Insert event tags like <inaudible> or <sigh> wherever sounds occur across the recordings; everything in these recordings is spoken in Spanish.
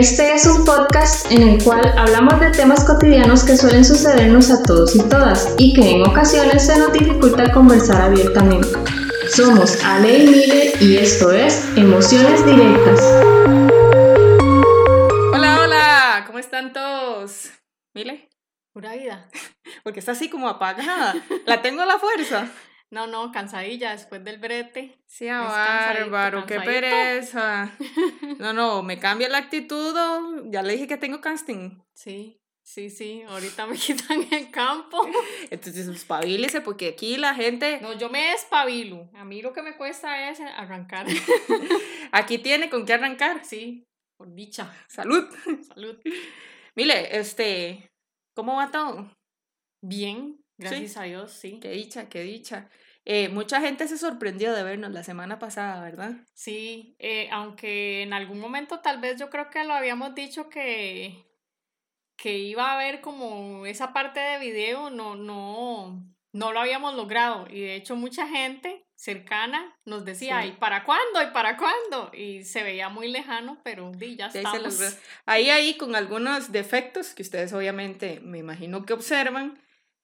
Este es un podcast en el cual hablamos de temas cotidianos que suelen sucedernos a todos y todas y que en ocasiones se nos dificulta conversar abiertamente. Somos Ale y Mile y esto es Emociones Directas. Hola, hola, ¿cómo están todos? Mile, Pura vida. <laughs> porque está así como apagada. La tengo a la fuerza. No, no, cansadilla después del brete. Sí, cansadito, bárbaro, qué pereza. <laughs> No, no, me cambia la actitud. oh, Ya le dije que tengo casting. Sí, sí, sí. Ahorita me <laughs> quitan el campo. Entonces, espabilese porque aquí la gente, No, yo me despabilo. A mí lo que me cuesta es arrancar. <laughs> aquí tiene con qué arrancar. Sí, por dicha. Salud. Salud. Mire, este, ¿cómo va todo? Bien, gracias a Dios, sí. Qué dicha, qué dicha. Eh, mucha gente se sorprendió de vernos la semana pasada, ¿verdad? Sí, eh, aunque en algún momento tal vez yo creo que lo habíamos dicho que, que iba a haber como esa parte de video, no, no, no lo habíamos logrado. Y de hecho mucha gente cercana nos decía, Sí. ¿y para cuándo? ¿Y para cuándo? Y se veía muy lejano, pero di, ya se estamos. Ahí, ahí, con algunos defectos que ustedes obviamente me imagino que observan,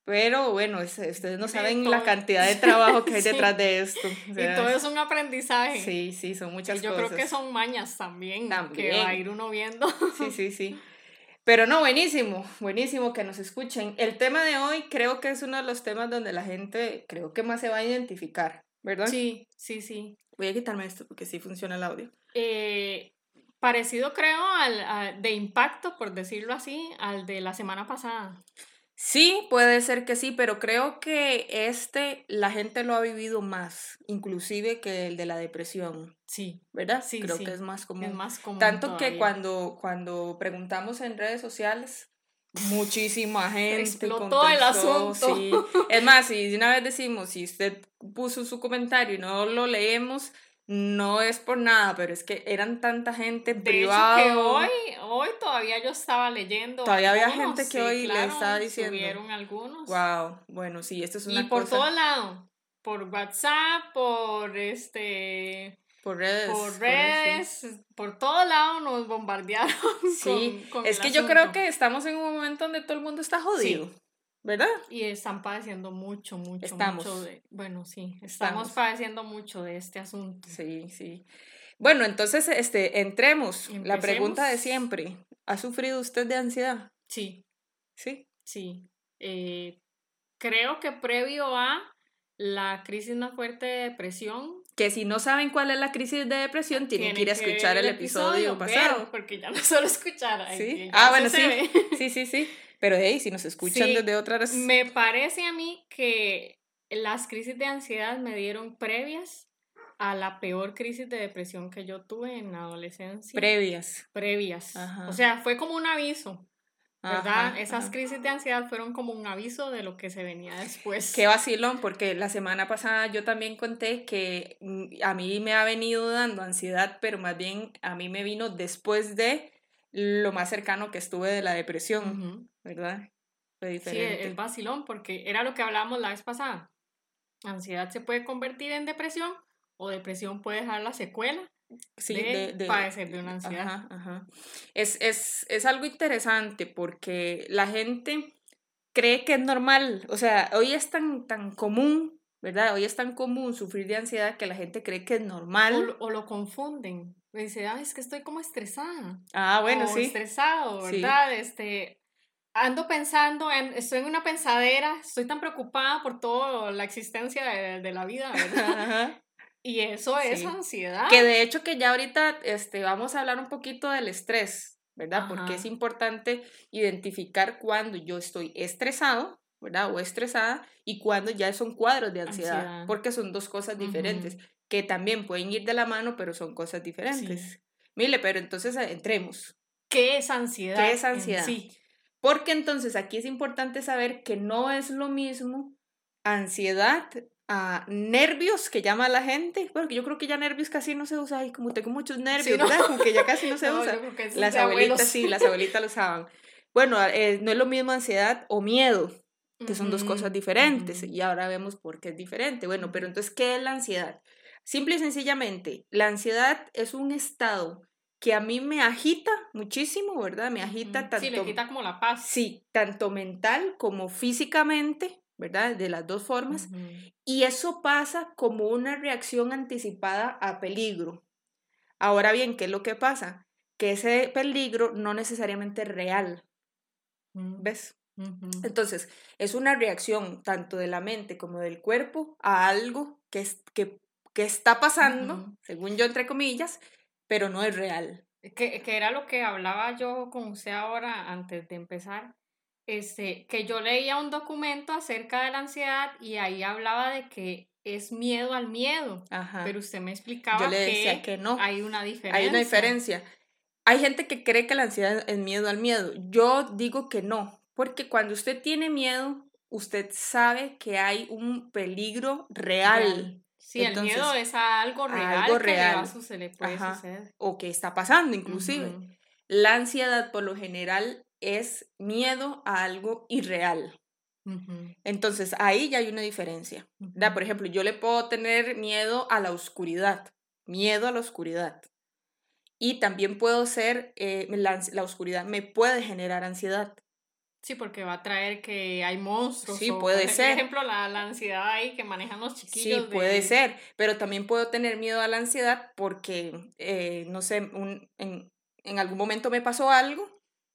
pero bueno, es- ustedes no saben la cantidad de trabajo que hay <laughs> Sí. detrás de esto. o Y sea, todo es un aprendizaje. Sí, sí, son muchas Y yo cosas. creo que son mañas también, que También. va a ir uno viendo. Sí, sí, <laughs> sí. Pero no, buenísimo, buenísimo que nos escuchen. El tema de hoy creo que es uno de los temas donde la gente creo que más se va a identificar, ¿verdad? Sí, sí, sí. Voy a quitarme esto porque sí funciona el audio. eh, parecido creo al, a- de impacto, por decirlo así, al de la semana pasada. Sí, puede ser que sí, pero creo que este la gente lo ha vivido más, inclusive que el de la depresión, Sí, ¿verdad? Sí, creo sí, que es más común. es más común. Tanto que cuando, cuando preguntamos en redes sociales, <laughs> muchísima gente Explotó el contestó, asunto. sí. Es más, si una vez decimos, si usted puso su comentario y no lo leemos, no es por nada, pero es que eran tanta gente De privado. hecho, que hoy, hoy todavía yo estaba leyendo. Todavía había gente que sí, hoy le claro, estaba diciendo. Subieron algunos. Wow, bueno, sí, esto es una y por cosa todo lado. Por WhatsApp, por este. por redes. por redes, por todo lado nos bombardearon. Sí, con- con es el que yo creo que estamos en un momento donde todo el mundo está jodido, ¿verdad? Y están padeciendo mucho, mucho, Estamos. mucho de... Bueno, sí, estamos, Estamos. padeciendo mucho de este asunto. Sí, sí. Bueno, entonces, este, entremos. La pregunta de Empecemos. siempre. ¿Ha sufrido usted de ansiedad? Sí, Sí. sí. Eh, creo que previo a la crisis más fuerte de depresión... Que si no saben cuál es la crisis de depresión, tienen, que ir a escuchar el episodio, pasado. ver, porque ya no <laughs> solo escuchar. ay, Sí. Ah, bueno, sí. ve. Sí, sí, sí. Pero hey, si nos escuchan Sí, desde otras. Me parece a mí que las crisis de ansiedad me dieron previas a la peor crisis de depresión que yo tuve en la adolescencia. previas. previas. Ajá. O sea, fue como un aviso, ¿verdad? Ajá, Esas ajá. crisis de ansiedad fueron como un aviso de lo que se venía después. Qué vacilón, porque la semana pasada yo también conté que mm, a mí me ha venido dando ansiedad, pero más bien a mí me vino después de lo más cercano que estuve de la depresión, Ujú. ¿Verdad? Fue Sí, diferente. es vacilón, porque era lo que hablábamos la vez pasada. Ansiedad se puede convertir en depresión o depresión puede dejar la secuela Sí, de, de- de- padecer de una ansiedad. Ajá, ajá. Es, es, es algo interesante porque la gente cree que es normal, o sea, hoy es tan, tan común, ¿verdad? Hoy es tan común sufrir de ansiedad que la gente cree que es O, normal. lo- o lo confunden. Dice, ah, es que estoy como estresada. Ah, bueno, o sí. estresado, Sí. ¿verdad? Este, ando pensando, en, estoy en una pensadera, estoy tan preocupada por toda la existencia de, de la vida, ¿verdad? <laughs> Ajá. Y eso es Sí. ansiedad. Que de hecho que ya ahorita este, vamos a hablar un poquito del estrés, ¿verdad? Porque Ajá. es importante identificar cuando yo estoy estresado, ¿verdad? O estresada y cuando ya son cuadros de ansiedad, Ansiedad. porque son dos cosas diferentes que también pueden ir de la mano, pero son cosas diferentes. Mire, pero entonces eh, entremos. ¿Qué es ansiedad? ¿Qué es en ansiedad? sí? Porque entonces aquí es importante saber que no es lo mismo ansiedad a nervios que llama la gente, porque yo creo que ya nervios casi no se usa, ay, como tengo muchos nervios, ¿no? ¿verdad? Como que ya casi no <laughs> se No, usa. Las abuelitas sí, las abuelitas lo usaban. Bueno, eh, no es lo mismo ansiedad o miedo, que son dos cosas diferentes, y ahora vemos por qué es diferente. Bueno, pero entonces, ¿qué es la ansiedad? Simple y sencillamente, la ansiedad es un estado que a mí me agita muchísimo, ¿verdad? Me agita tanto... Sí, le quita como la paz. Sí, tanto mental como físicamente, ¿verdad? De las dos formas. Y eso pasa como una reacción anticipada a peligro. Ahora bien, ¿qué es lo que pasa? Que ese peligro no necesariamente es real, Mm, ¿ves? Entonces, es una reacción tanto de la mente como del cuerpo a algo que, es, que, que está pasando, según yo, entre comillas, pero no es real. Que, que era lo que hablaba yo con usted ahora antes de empezar, este, que yo leía un documento acerca de la ansiedad y ahí hablaba de que es miedo al miedo, Ajá. pero usted me explicaba yo le decía que, que no. hay una diferencia. Hay una diferencia. Hay gente que cree que la ansiedad es miedo al miedo. Yo digo que no, porque cuando usted tiene miedo, usted sabe que hay un peligro real, Real. Sí, el miedo es a algo real algo que le, va a real. suceder, le puede Ajá. suceder. o que está pasando inclusive. La ansiedad por lo general es miedo a algo irreal. Entonces ahí ya hay una diferencia. ¿verdad? Por ejemplo, yo le puedo tener miedo a la oscuridad, miedo a la oscuridad. Y también puedo ser, eh, la, la oscuridad me puede generar ansiedad. Sí, porque va a traer que hay monstruos. Sí, o, puede por ser. ejemplo, la, la ansiedad ahí que manejan los chiquillos. Sí, puede de- ser, pero también puedo tener miedo a la ansiedad porque, eh, no sé, un- en, en algún momento me pasó algo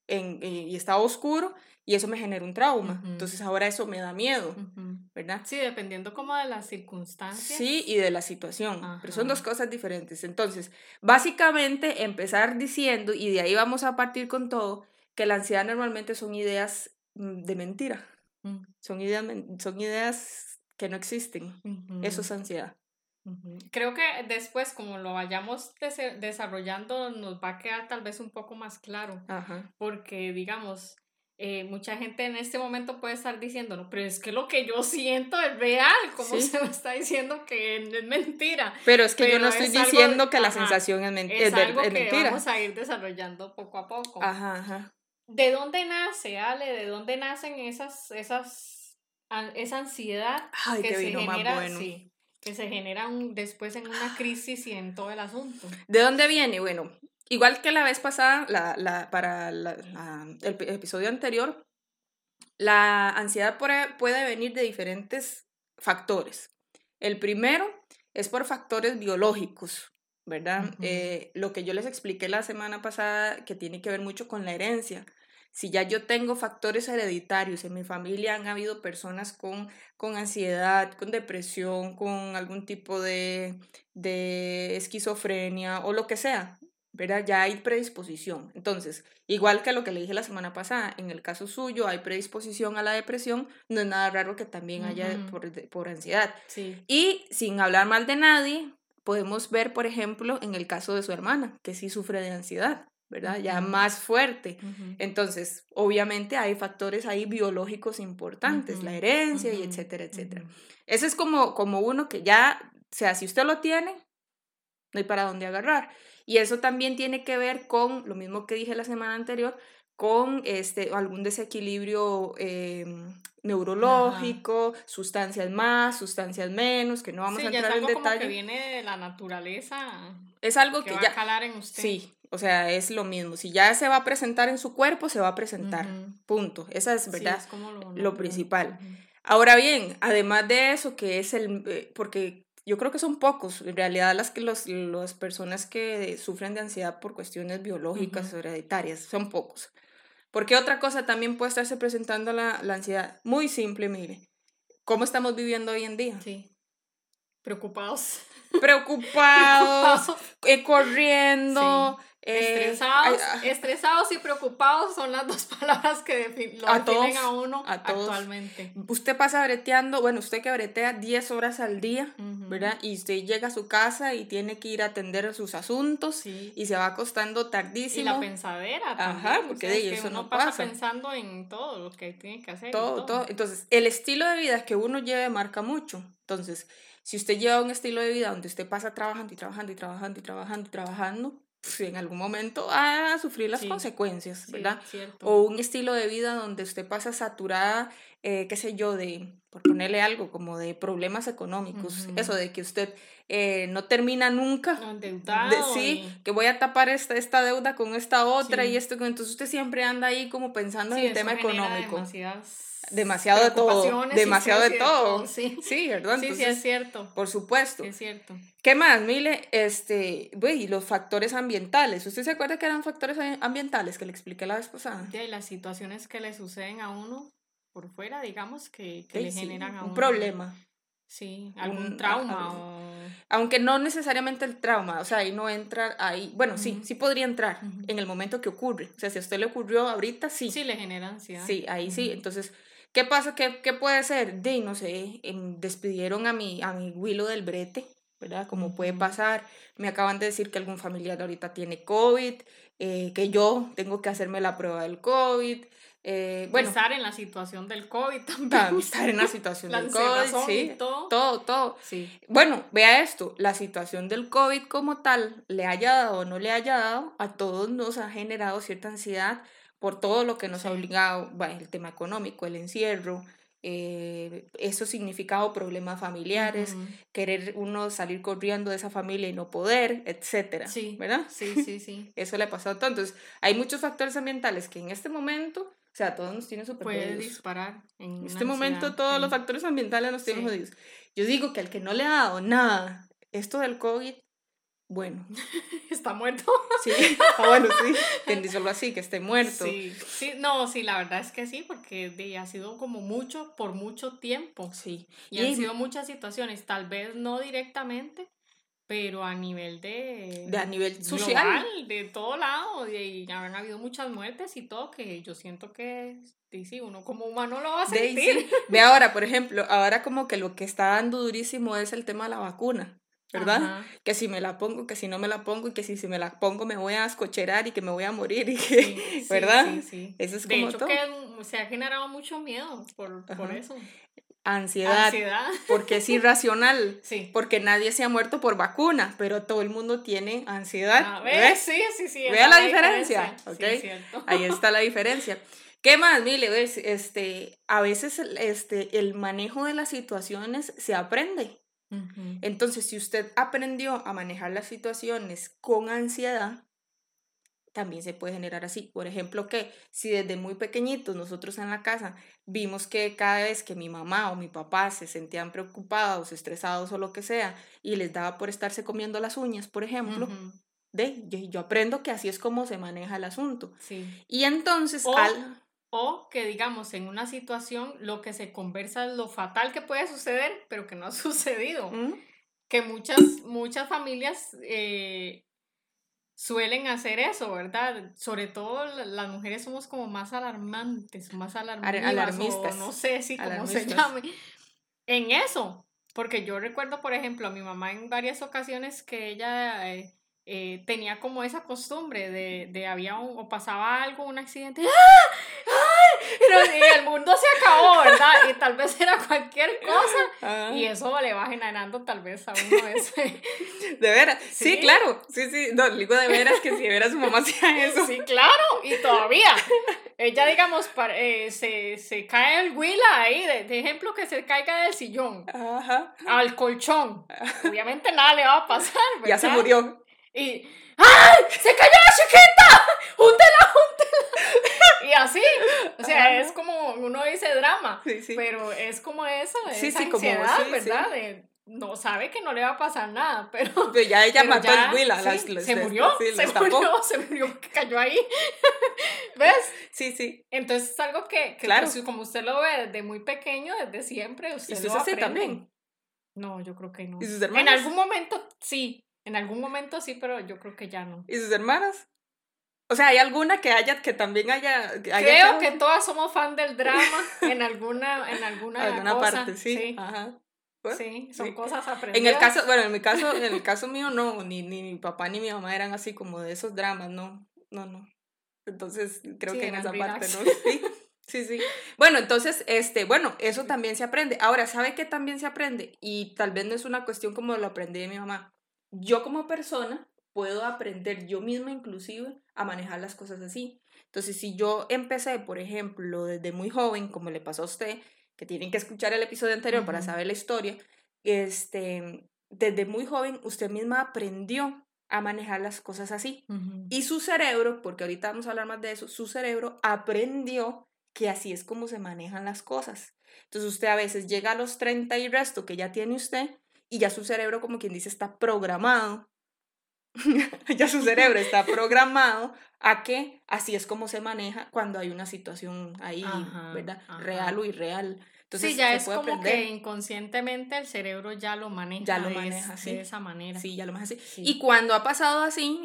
en- eh, y estaba oscuro y eso me generó un trauma. Ujú. Entonces ahora eso me da miedo, Ujú. ¿verdad? Sí, dependiendo como de las circunstancias. Sí, y de la situación, pero son dos cosas diferentes. Entonces, básicamente empezar diciendo, y de ahí vamos a partir con todo, que la ansiedad normalmente son ideas mm, de mentira, Mm, son ideas, son ideas que no existen. Eso es ansiedad. Creo que después, como lo vayamos dese- desarrollando, nos va a quedar tal vez un poco más claro, Ajá. porque digamos, eh, mucha gente en este momento puede estar diciendo, no, pero es que lo que yo siento es real, como Sí. se me está diciendo que es mentira. Pero es que yo no estoy es algo- diciendo que la ajá, sensación es, Es es algo que mentira. vamos a ir desarrollando poco a poco. Ajá, ajá. ¿De dónde nace, Ale? ¿De dónde nacen esas, esas, an- esa ansiedad Ay, que se genera, bueno. sí, que se genera un- después en una crisis y en todo el asunto? ¿De dónde viene? Bueno, igual que la vez pasada, la, la- para la- el episodio anterior, la ansiedad puede venir de diferentes factores. El primero es por factores biológicos, ¿verdad? Eh, lo que yo les expliqué la semana pasada, que tiene que ver mucho con la herencia. Si ya yo tengo factores hereditarios en mi familia, han habido personas con, con ansiedad, con depresión, con algún tipo de, de esquizofrenia o lo que sea, ¿verdad? Ya hay predisposición. Entonces, igual que lo que le dije la semana pasada, en el caso suyo hay predisposición a la depresión, no es nada raro que también haya por, por ansiedad. Sí. Y sin hablar mal de nadie, podemos ver, por ejemplo, en el caso de su hermana, que sí sufre de ansiedad, ¿verdad? Ya más fuerte. Entonces, obviamente hay factores ahí biológicos importantes, la herencia y etcétera, etcétera. Ese es como, como uno que ya, o sea, si usted lo tiene, no hay para dónde agarrar. Y eso también tiene que ver con lo mismo que dije la semana anterior, con este, algún desequilibrio eh, neurológico, sustancias más, sustancias menos, que no vamos Sí, a ya es entrar en algo como que detalle. viene de la naturaleza Es algo que, que va ya... a calar en usted. Sí, o sea, es lo mismo. Si ya se va a presentar en su cuerpo, se va a presentar. Ujú. Punto. Esa es Sí, verdad. es como lo, lo natural. principal. Ujú. Ahora bien, además de eso, que es el, eh, porque yo creo que son pocos, en realidad las que los, las personas que sufren de ansiedad por cuestiones biológicas Ujú. o hereditarias, son pocos. Porque otra cosa también puede estarse presentando la, la ansiedad. Muy simple, mire. ¿Cómo estamos viviendo hoy en día? Sí. Preocupados. Preocupados, <laughs> Preocupados. eh, corriendo, eh, estresados, ay, ah, estresados y preocupados son las dos <laughs> palabras que lo A definen todos, a uno a todos. actualmente. usted pasa breteando, bueno, usted que bretea 10 horas al día, Ujú. ¿verdad? Y usted llega a su casa y tiene que ir a atender sus asuntos Sí. y se va acostando Y tardísimo. la pensadera Ajá, también. porque o sea, de es que eso uno no pasa, pasa. pensando en todo lo que tiene que hacer. y todo, todo. Entonces, el estilo de vida que uno lleve marca mucho. Entonces, si usted lleva un estilo de vida donde usted pasa trabajando y trabajando y trabajando y trabajando y trabajando, pues, en algún momento va a sufrir las Sí. consecuencias, ¿verdad? O un estilo de vida donde usted pasa saturada, eh, qué sé yo, de, por ponerle algo, como de problemas económicos, eso de que usted eh, no termina nunca, de, sí, que voy a tapar esta, esta deuda con esta otra y esto, entonces usted siempre anda ahí como pensando en el tema económico. Demasiado de todo, demasiado de todo. Sí. sí, ¿verdad? sí, sí, es cierto. Por supuesto. Es cierto. ¿Qué más, Mile? Este, y los factores ambientales. ¿Usted se acuerda que eran factores ambientales que le expliqué la vez pasada? Sí, las situaciones que le suceden a uno por fuera, digamos, que, le generan a un problema. Sí, algún trauma. Aunque no necesariamente el trauma, o sea, ahí no entra ahí. Bueno, sí, sí podría entrar en el momento que ocurre. O sea, si a usted le ocurrió ahorita, sí. Sí, le genera ansiedad. Sí, ahí sí. Entonces, ¿qué pasa? ¿Qué, qué puede ser? De, no sé, em, despidieron a mi, a mi Willow del brete, ¿verdad? Como puede pasar. Me acaban de decir que algún familiar ahorita tiene COVID, eh, que yo tengo que hacerme la prueba del COVID. Eh, bueno, estar en la situación del COVID <laughs> también. Estar en la situación <laughs> del COVID, sí. Todo. todo, todo. Sí. Bueno, vea esto, la situación del COVID como tal, le haya dado o no le haya dado, a todos nos ha generado cierta ansiedad por todo lo que nos ha obligado, bueno, el tema económico, el encierro, eh, eso significado problemas familiares, querer uno salir corriendo de esa familia y no poder, etcétera, sí. ¿verdad? Sí, sí, sí. <laughs> eso le ha pasado a Entonces, hay muchos factores ambientales que en este momento o sea, todos nos tienen súper Puede disparar. En, este momento todos los factores ambientales nos tienen jodidos. Yo digo que al que no le ha dado nada esto del COVID, bueno. <laughs> Está muerto. Sí, ah, bueno, sí. <laughs> Solo así, que esté muerto. Sí, sí, no, sí, la verdad es que sí, porque ha sido como mucho por mucho tiempo. Sí. Y, y han sido muchas situaciones, tal vez no directamente, pero a nivel de, de a nivel social. de todo lado y han habido muchas muertes y todo que yo siento que sí, uno como humano lo va a sentir. ve ahora por ejemplo ahora como que lo que está dando durísimo es el tema de la vacuna ¿verdad? Que si me la pongo, que si no me la pongo y que si, si me la pongo me voy a escocherar y que me voy a morir y que, <laughs> ¿verdad? Sí, sí, Eso es como de hecho que se ha generado mucho miedo por, por eso. Ansiedad, porque es irracional, <laughs> sí. porque nadie se ha muerto por vacuna, pero todo el mundo tiene ansiedad. Ah, ¿Ves? Sí, sí, sí. Vea la diferencia, <laughs> Ahí está la diferencia. ¿Qué más, Mile? ¿Ves? Este, a veces este, el manejo de las situaciones se aprende. Entonces, si usted aprendió a manejar las situaciones con ansiedad, también se puede generar así. Por ejemplo, que si desde muy pequeñitos nosotros en la casa vimos que cada vez que mi mamá o mi papá se sentían preocupados, estresados o lo que sea, y les daba por estarse comiendo las uñas, por ejemplo, de, yo, aprendo que así es como se maneja el asunto. Sí. Y entonces... O, o que digamos en una situación lo que se conversa es lo fatal que puede suceder, pero que no ha <laughs> sucedido. Que muchas, muchas familias... Eh, suelen hacer eso, ¿verdad? Sobre todo las mujeres somos como más alarmantes, más alarmistas, no sé si cómo se llame, en eso. Porque yo recuerdo, por ejemplo, a mi mamá en varias ocasiones que ella eh, eh, tenía como esa costumbre de, de había un, o pasaba algo, un accidente, ¡Ah! Pero el mundo se acabó, ¿verdad? Y tal vez era cualquier cosa. Y eso le va generando tal vez a uno ese. De veras. <laughs> Sí, claro. Sí, sí. No, digo de veras que si de veras su mamá <laughs> hacía eso. Sí, claro. Y todavía. Ella, digamos, eh, se, se, cae el huila ahí, de, ejemplo, que se caiga del sillón Ajá. al colchón. Obviamente nada le va a pasar, ¿verdad? Ya se murió. Y ¡Ay! ¡Se cayó la chiquita! ¡Júntela, júntela! <laughs> Y así. O sea, es como uno dice drama. Sí, sí. Pero es como eso, sí, esa ansiedad, como, ¿verdad? De, no sabe que no le va a pasar nada, <laughs> pero. Pero ya ella mató al Willa. se murió, se murió, se murió, que cayó ahí. <laughs> ¿Ves? Sí, sí. Entonces es algo que, que claro. Pues, como usted lo ve desde muy pequeño, desde siempre, usted ¿Y lo aprende. también? No, yo creo que no. ¿Y sus hermanos? En algún momento sí, en algún momento sí, pero yo creo que ya no. ¿Y sus hermanas? O sea, ¿hay alguna que haya, que también haya... Creo que todas somos fan del drama <laughs> en alguna, en alguna, alguna parte, sí. Ajá. sí, son cosas aprendidas. En el caso, bueno, en mi caso, <laughs> en el caso mío no, ni, ni mi papá ni mi mamá eran así como de esos dramas, no, no, no. Entonces, creo que en esa parte, ¿no? <laughs> Sí, sí, sí. Bueno, entonces, este, bueno, eso también se aprende. Ahora, ¿sabe qué también se aprende? Y tal vez no es una cuestión como lo aprendí de mi mamá yo como persona puedo aprender yo misma inclusive a manejar las cosas así. Entonces, si yo empecé, por ejemplo, desde muy joven, como le pasó a usted, que tienen que escuchar el episodio anterior para saber la historia, este, desde muy joven usted misma aprendió a manejar las cosas así. Y su cerebro, porque ahorita vamos a hablar más de eso, su cerebro aprendió que así es como se manejan las cosas. Entonces usted a veces llega a los 30 y resto que ya tiene usted y ya su cerebro, como quien dice, está programado. <laughs> ya su cerebro está programado a que así es como se maneja cuando hay una situación ahí, ¿verdad? Real o irreal. Entonces, sí, ya es como que inconscientemente el cerebro ya lo maneja, ya lo maneja de, esa manera. Sí, ya lo maneja así. Y cuando ha pasado así,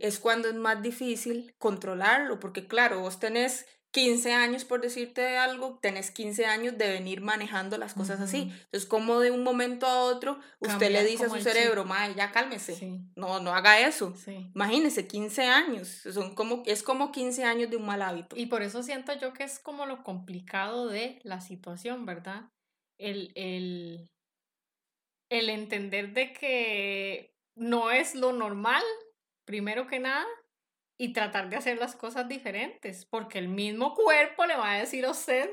es cuando es más difícil controlarlo, porque claro, vos tenés 15 años, por decirte algo, tenés 15 años de venir manejando las cosas así. Entonces, como de un momento a otro, usted le dice a su cerebro, mae, ya cálmese. No, no haga eso. Imagínese, 15 años. Son como, es como 15 años de un mal hábito. Y por eso siento yo que es como lo complicado de la situación, ¿verdad? El, el, el entender de que no es lo normal, primero que nada, y tratar de hacer las cosas diferentes, porque el mismo cuerpo le va a decir a usted,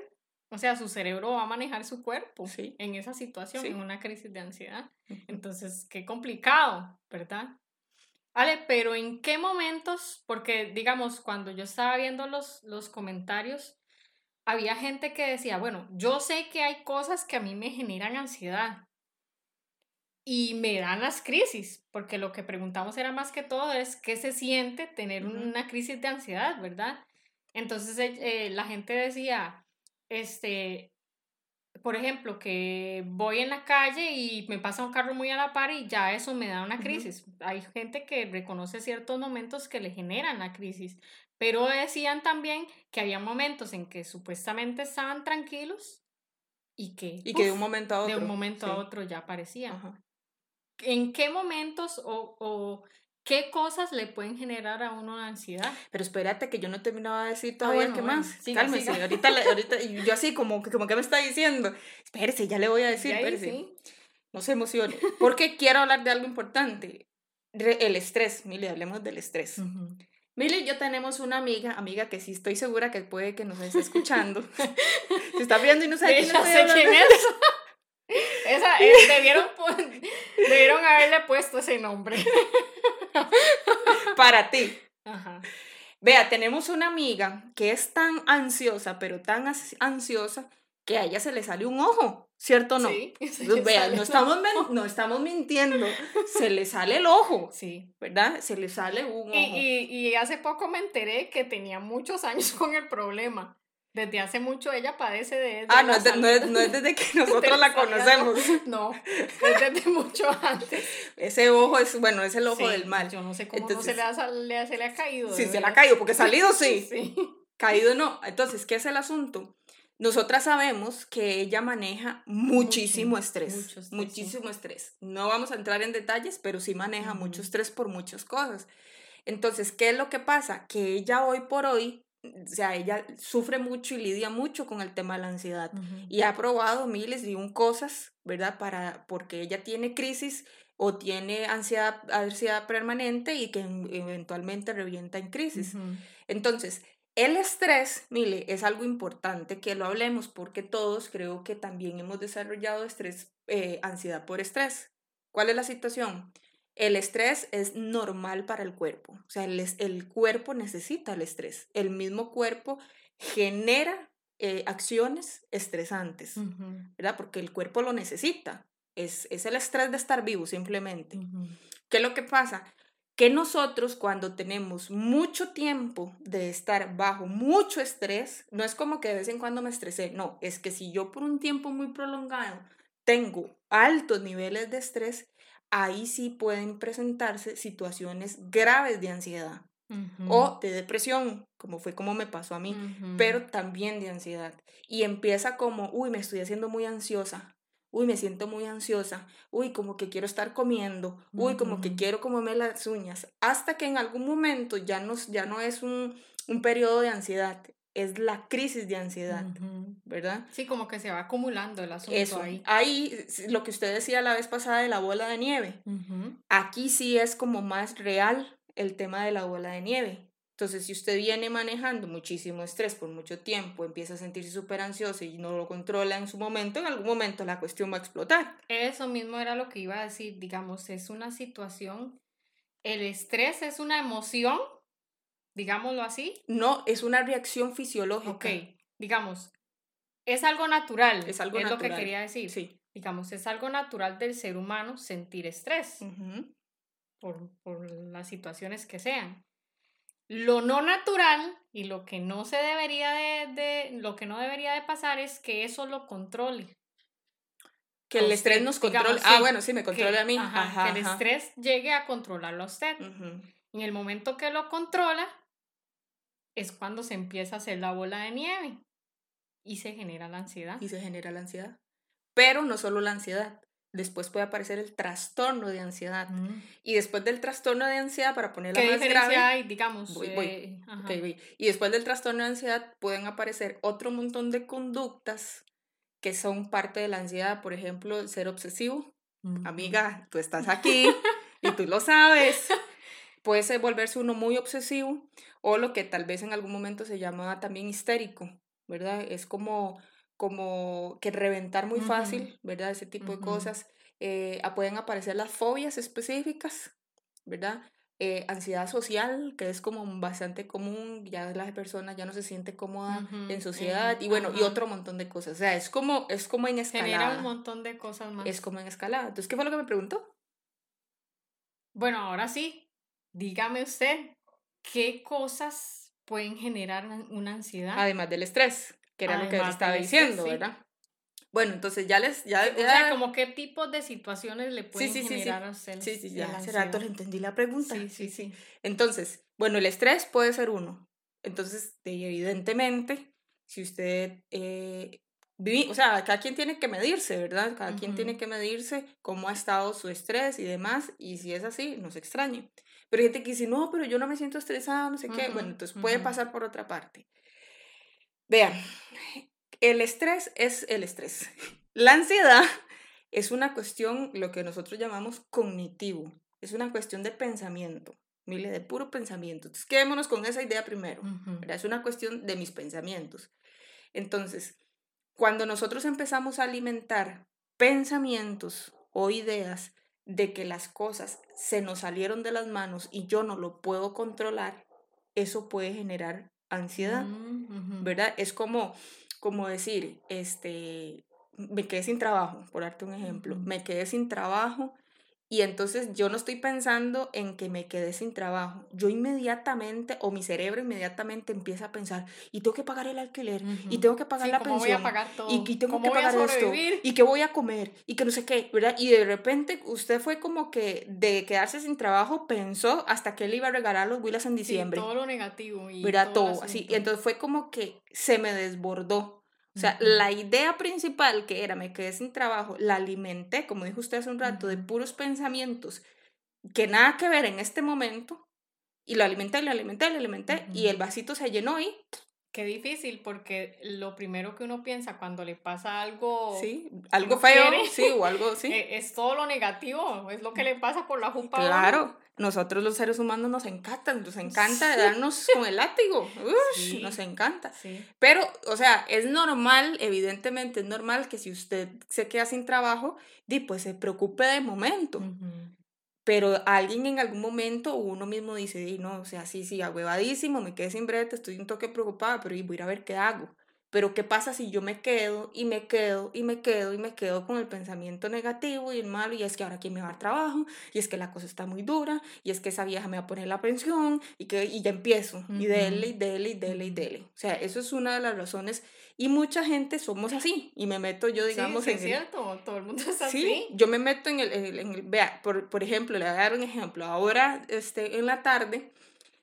o sea, su cerebro va a manejar su cuerpo en esa situación, en una crisis de ansiedad. Entonces, qué complicado, ¿verdad? Vale, pero ¿en qué momentos? Porque, digamos, cuando yo estaba viendo los, los comentarios, había gente que decía, bueno, yo sé que hay cosas que a mí me generan ansiedad, y me dan las crisis, porque lo que preguntamos era más que todo es qué se siente tener una crisis de ansiedad, ¿verdad? Entonces eh, eh, la gente decía, este, por ejemplo, que voy en la calle y me pasa un carro muy a la par y ya eso me da una crisis. Hay gente que reconoce ciertos momentos que le generan la crisis, pero decían también que había momentos en que supuestamente estaban tranquilos y que, y que de un momento a otro, de un momento a otro ya aparecía en qué momentos o, qué cosas le pueden generar a uno ansiedad. Pero espérate que yo no terminaba de decir ah, todavía qué más. Cálmese, ahorita, ahorita, <laughs> yo así como, como que me está diciendo, espérese, ya le voy a decir, espérese. No se emocione, porque quiero hablar de algo importante, el estrés, Mili, hablemos del estrés. Mili y yo tenemos una amiga, amiga que sí estoy segura que puede que nos esté escuchando. <laughs> Se está viendo y no sabe quién, quién es. Esa, eh, <laughs> debieron, debieron haberle puesto ese nombre. <laughs> Para ti. Vea, tenemos una amiga que es tan ansiosa, pero tan ansiosa, que a ella se le sale un ojo, ¿cierto o no? Sí, <laughs> Vea, no estamos, no estamos mintiendo, se le sale el ojo, sí. ¿verdad? Se le sale un ojo. Y, y, y hace poco me enteré que tenía muchos años con el problema. Desde hace mucho ella padece de... ah, no es, no, es, no es, desde que <laughs> nosotros la conocemos. <laughs> No, es desde mucho antes. Ese ojo es, bueno, es el ojo del mal. Yo no sé cómo no se, le ha, se le ha caído. Sí, se le ha caído, porque <laughs> salido sí. sí. Caído no. Entonces, ¿qué es el asunto? Nosotras sabemos que ella maneja muchísimo estrés, muchísimo estrés. No vamos a entrar en detalles, pero sí maneja mucho estrés por muchas cosas. Entonces, ¿qué es lo que pasa? Que ella hoy por hoy o sea, ella sufre mucho y lidia mucho con el tema de la ansiedad y ha probado miles de un cosas, ¿verdad? Para, porque ella tiene crisis o tiene ansiedad, ansiedad permanente y que eventualmente revienta en crisis. Entonces, el estrés, Mile, es algo importante que lo hablemos porque todos creo que también hemos desarrollado estrés, eh, ansiedad por estrés. ¿Cuál es la situación? El estrés es normal para el cuerpo, o sea, el, el cuerpo necesita el estrés. El mismo cuerpo genera eh, acciones estresantes, ¿verdad? Porque el cuerpo lo necesita. Es, es, el estrés de estar vivo simplemente. ¿Qué es lo que pasa? Que nosotros cuando tenemos mucho tiempo de estar bajo mucho estrés, no es como que de vez en cuando me estresé, no, es que si yo por un tiempo muy prolongado tengo altos niveles de estrés, ahí sí pueden presentarse situaciones graves de ansiedad o de depresión, como fue como me pasó a mí, pero también de ansiedad. Y empieza como, uy, me estoy haciendo muy ansiosa, uy, me siento muy ansiosa, uy, como que quiero estar comiendo, uy, como que quiero comerme las uñas, hasta que en algún momento ya no, ya no es un, un periodo de ansiedad, es la crisis de ansiedad, ¿verdad? Sí, como que se va acumulando el asunto Eso. ahí. Ahí, lo que usted decía la vez pasada de la bola de nieve, aquí sí es como más real el tema de la bola de nieve, Entonces, si usted viene manejando muchísimo estrés por mucho tiempo, empieza a sentirse súper ansioso y no lo controla en su momento, en algún momento la cuestión va a explotar. Eso mismo era lo que iba a decir, digamos, es una situación, el estrés es una emoción, digámoslo así. No, es una reacción fisiológica. Ok, digamos, es algo natural. Es algo es natural. lo que quería decir. Sí. Digamos, es algo natural del ser humano sentir estrés por, por las situaciones que sean. Lo no natural y lo que no se debería de, de- lo que no debería de pasar es que eso lo controle. Que el usted, estrés nos controle. digamos, ah, sí, bueno, sí, me que- controla a mí. ajá, Ajá, que el ajá. estrés llegue a controlarlo a usted. Ujú. En el momento que lo controla, es cuando se empieza a hacer la bola de nieve y se genera la ansiedad. Y se genera la ansiedad. Pero no solo la ansiedad. Después puede aparecer el trastorno de ansiedad. Mm. Y después del trastorno de ansiedad, para ponerla ¿Qué más grave, hay, digamos? Voy, voy. eh, voy. Y después del trastorno de ansiedad pueden aparecer otro montón de conductas que son parte de la ansiedad. Por ejemplo, ser obsesivo. Amiga, tú estás aquí <laughs> y tú lo sabes. Puede ser volverse uno muy obsesivo o lo que tal vez en algún momento se llama también histérico, ¿verdad? Es como, como que reventar muy Ujú. fácil, ¿verdad? Ese tipo de Ujú. cosas. Eh, pueden aparecer las fobias específicas, ¿verdad? Eh, ansiedad social, que es como bastante común, ya la persona ya no se siente cómoda Ujú, en sociedad ujú, y bueno, y ajá. otro montón de cosas. O sea, es como, es como en escalada. Genera un montón de cosas más. Es como en escalada. Entonces, ¿qué fue lo que me preguntó? Bueno, ahora sí, dígame usted, ¿qué cosas pueden generar una- ansiedad? Además del estrés, que era lo que les Además estaba estrés, diciendo, sí. ¿verdad? Bueno, entonces ya les, ya, o ya- sea, como qué tipos de situaciones le pueden sí, sí, generar a usted sí, sí, ya hace rato le entendí la pregunta. Sí, sí, sí. Entonces, bueno, el estrés puede ser uno. Entonces, de- evidentemente, si usted, eh, o sea, cada quien tiene que medirse, ¿verdad? Cada quien tiene que medirse cómo ha estado su estrés y demás, y si es así, no se extrañe. Pero hay gente que dice, no, pero yo no me siento estresada, no sé qué. Bueno, Ujú, entonces puede pasar por otra parte. Vean, el estrés es el estrés. La ansiedad <laughs> es una cuestión, lo que nosotros llamamos cognitivo. Es una cuestión de pensamiento, mire, de puro pensamiento. Entonces, quedémonos con esa idea primero. ¿verdad? Es una cuestión de mis pensamientos. Entonces, cuando nosotros empezamos a alimentar pensamientos o ideas de que las cosas se nos salieron de las manos y yo no lo puedo controlar, eso puede generar ansiedad, Mm. ¿verdad? Es como, como decir, este, me quedé sin trabajo, por darte un ejemplo, me quedé sin trabajo y entonces yo no estoy pensando en que me quedé sin trabajo. Yo inmediatamente, o mi cerebro inmediatamente empieza a pensar, y tengo que pagar el alquiler, y tengo que pagar Sí, la ¿cómo pensión, voy a pagar todo? y, y tengo ¿Cómo que pagar esto, y que voy a comer, y que no sé qué, ¿verdad? Y de repente usted fue como que de quedarse sin trabajo pensó hasta que él iba a regalar los Willas en Sí, diciembre. todo lo negativo y ¿verdad? todo así. Y entonces fue como que se me desbordó. O sea, la idea principal que era me quedé sin trabajo, la alimenté, como dijo usted hace un rato, de puros pensamientos que nada que ver en este momento. Y lo alimenté, lo alimenté, lo alimenté. Y el vasito se llenó y, Qué difícil, porque lo primero que uno piensa cuando le pasa algo sí, algo feo, quiere. sí, o algo así. <laughs> eh, es todo lo negativo, es lo que le pasa por la jupa. Claro, nosotros los seres humanos nos encanta, nos encanta darnos con el látigo. <laughs> Ush, Sí. Nos encanta. Sí. Pero, o sea, es normal, evidentemente es normal que si usted se queda sin trabajo, di, pues se preocupe de momento. Pero alguien en algún momento, o uno mismo dice, di, no, o sea, sí, sí, ahuevadísimo, me quedé sin brete, estoy un toque preocupada, pero voy a ir a ver qué hago. Pero ¿qué pasa si yo me quedo y me quedo y me quedo y me quedo con el pensamiento negativo y el malo? Y es que ahora quién me va a dar trabajo, y es que la cosa está muy dura, y es que esa vieja me va a poner la pensión, y, que, y ya empiezo, y dele, y dele, y dele, y dele. O sea, eso es una de las razones. Y mucha gente somos así, y me meto yo, digamos, sí, sí, en es el- cierto, todo el mundo es así. Sí, yo me meto en el, en el- en el- vea, por, por ejemplo, le voy a dar un ejemplo. Ahora, este, en la tarde,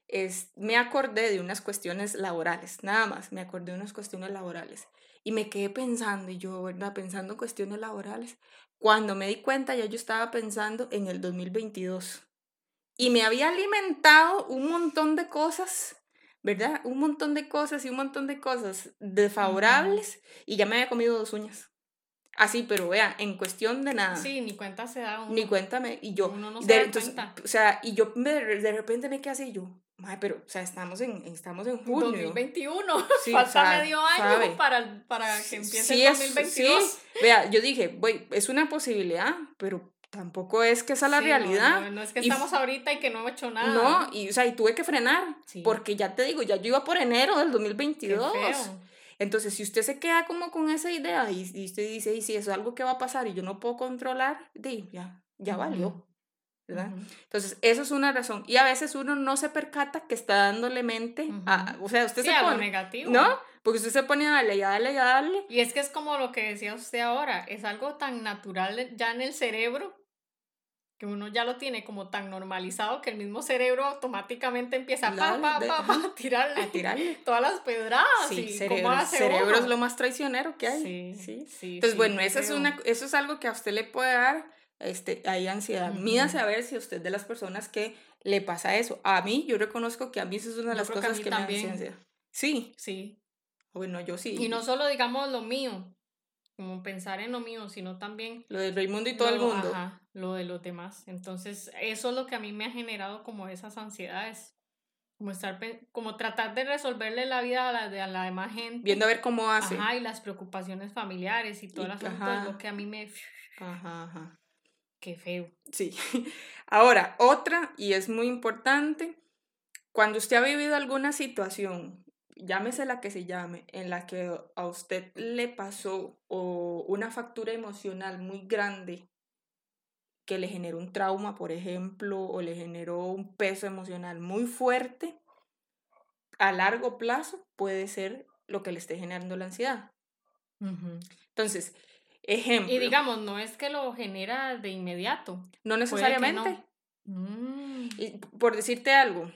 es, me acordé de unas cuestiones laborales, nada más, me acordé de unas cuestiones laborales. Y me quedé pensando, y yo, ¿verdad? Pensando en cuestiones laborales. Cuando me di cuenta, ya yo estaba pensando en el 2022. Y me había alimentado un montón de cosas, ¿verdad? Un montón de cosas y un montón de cosas desfavorables. Y ya me había comido dos uñas. Así, pero vea, en cuestión de nada. Sí, ni cuenta se da uno. Ni cuéntame. Y yo, Uno no se de, da entonces, cuenta. o sea, y yo me- de repente me quedé así, yo, Madre, pero, o sea, estamos en, estamos en junio. 2021. <laughs> Sí, Falta medio año para, para que empiece el 2022. Sí. Vea, yo dije, voy, es una posibilidad, pero tampoco es que esa es la realidad. No, es que estamos ahorita y que no he hecho nada. No, y, o sea, y tuve que frenar, porque ya te digo, ya yo iba por enero del 2022. Entonces, si usted se queda como con esa idea y, usted dice, y si eso es algo que va a pasar y yo no puedo controlar, ya, ya valió. ¿Verdad? Entonces, eso es una razón. Y a veces uno no se percata que está dándole mente a, o sea, usted se pone, negativo. ¿no? Porque usted se pone a darle, a darle, a darle. Y es que es como lo que decía usted ahora, es algo tan natural ya en el cerebro que uno ya lo tiene como tan normalizado que el mismo cerebro automáticamente empieza pa, pa, pa, a, <laughs> tirarle, a tirarle todas las pedradas. Sí, y cerebro, cerebro es lo más traicionero que hay. Sí, sí. Entonces, bueno, eso es, una, eso es algo que a usted le puede dar este, hay ansiedad. Mídase a ver si usted de las personas que le pasa eso. A mí, yo reconozco que a mí eso es una de las cosas que, me da ansiedad. Sí. Sí. Bueno, yo sí. Y no solo digamos lo mío, como pensar en lo mío, sino también... Lo del Raimundo y todo el mundo. Ajá, lo de los demás. Entonces, eso es lo que a mí me ha generado como esas ansiedades. Como, estar, como tratar de resolverle la vida a la, de, a la demás gente. Viendo a ver cómo hace. Ajá, y las preocupaciones familiares y todo el asunto es lo que a mí me... Ajá, ajá. Qué feo. Sí. <laughs> Ahora, otra, y es muy importante, cuando usted ha vivido alguna situación, llámese la que se llame, en la que a usted le pasó o una factura emocional muy grande que le generó un trauma, por ejemplo, o le generó un peso emocional muy fuerte, a largo plazo puede ser lo que le esté generando la ansiedad. Entonces, Ejemplo. Y digamos, no es que lo genera de inmediato. No necesariamente. Mm. Y por decirte algo,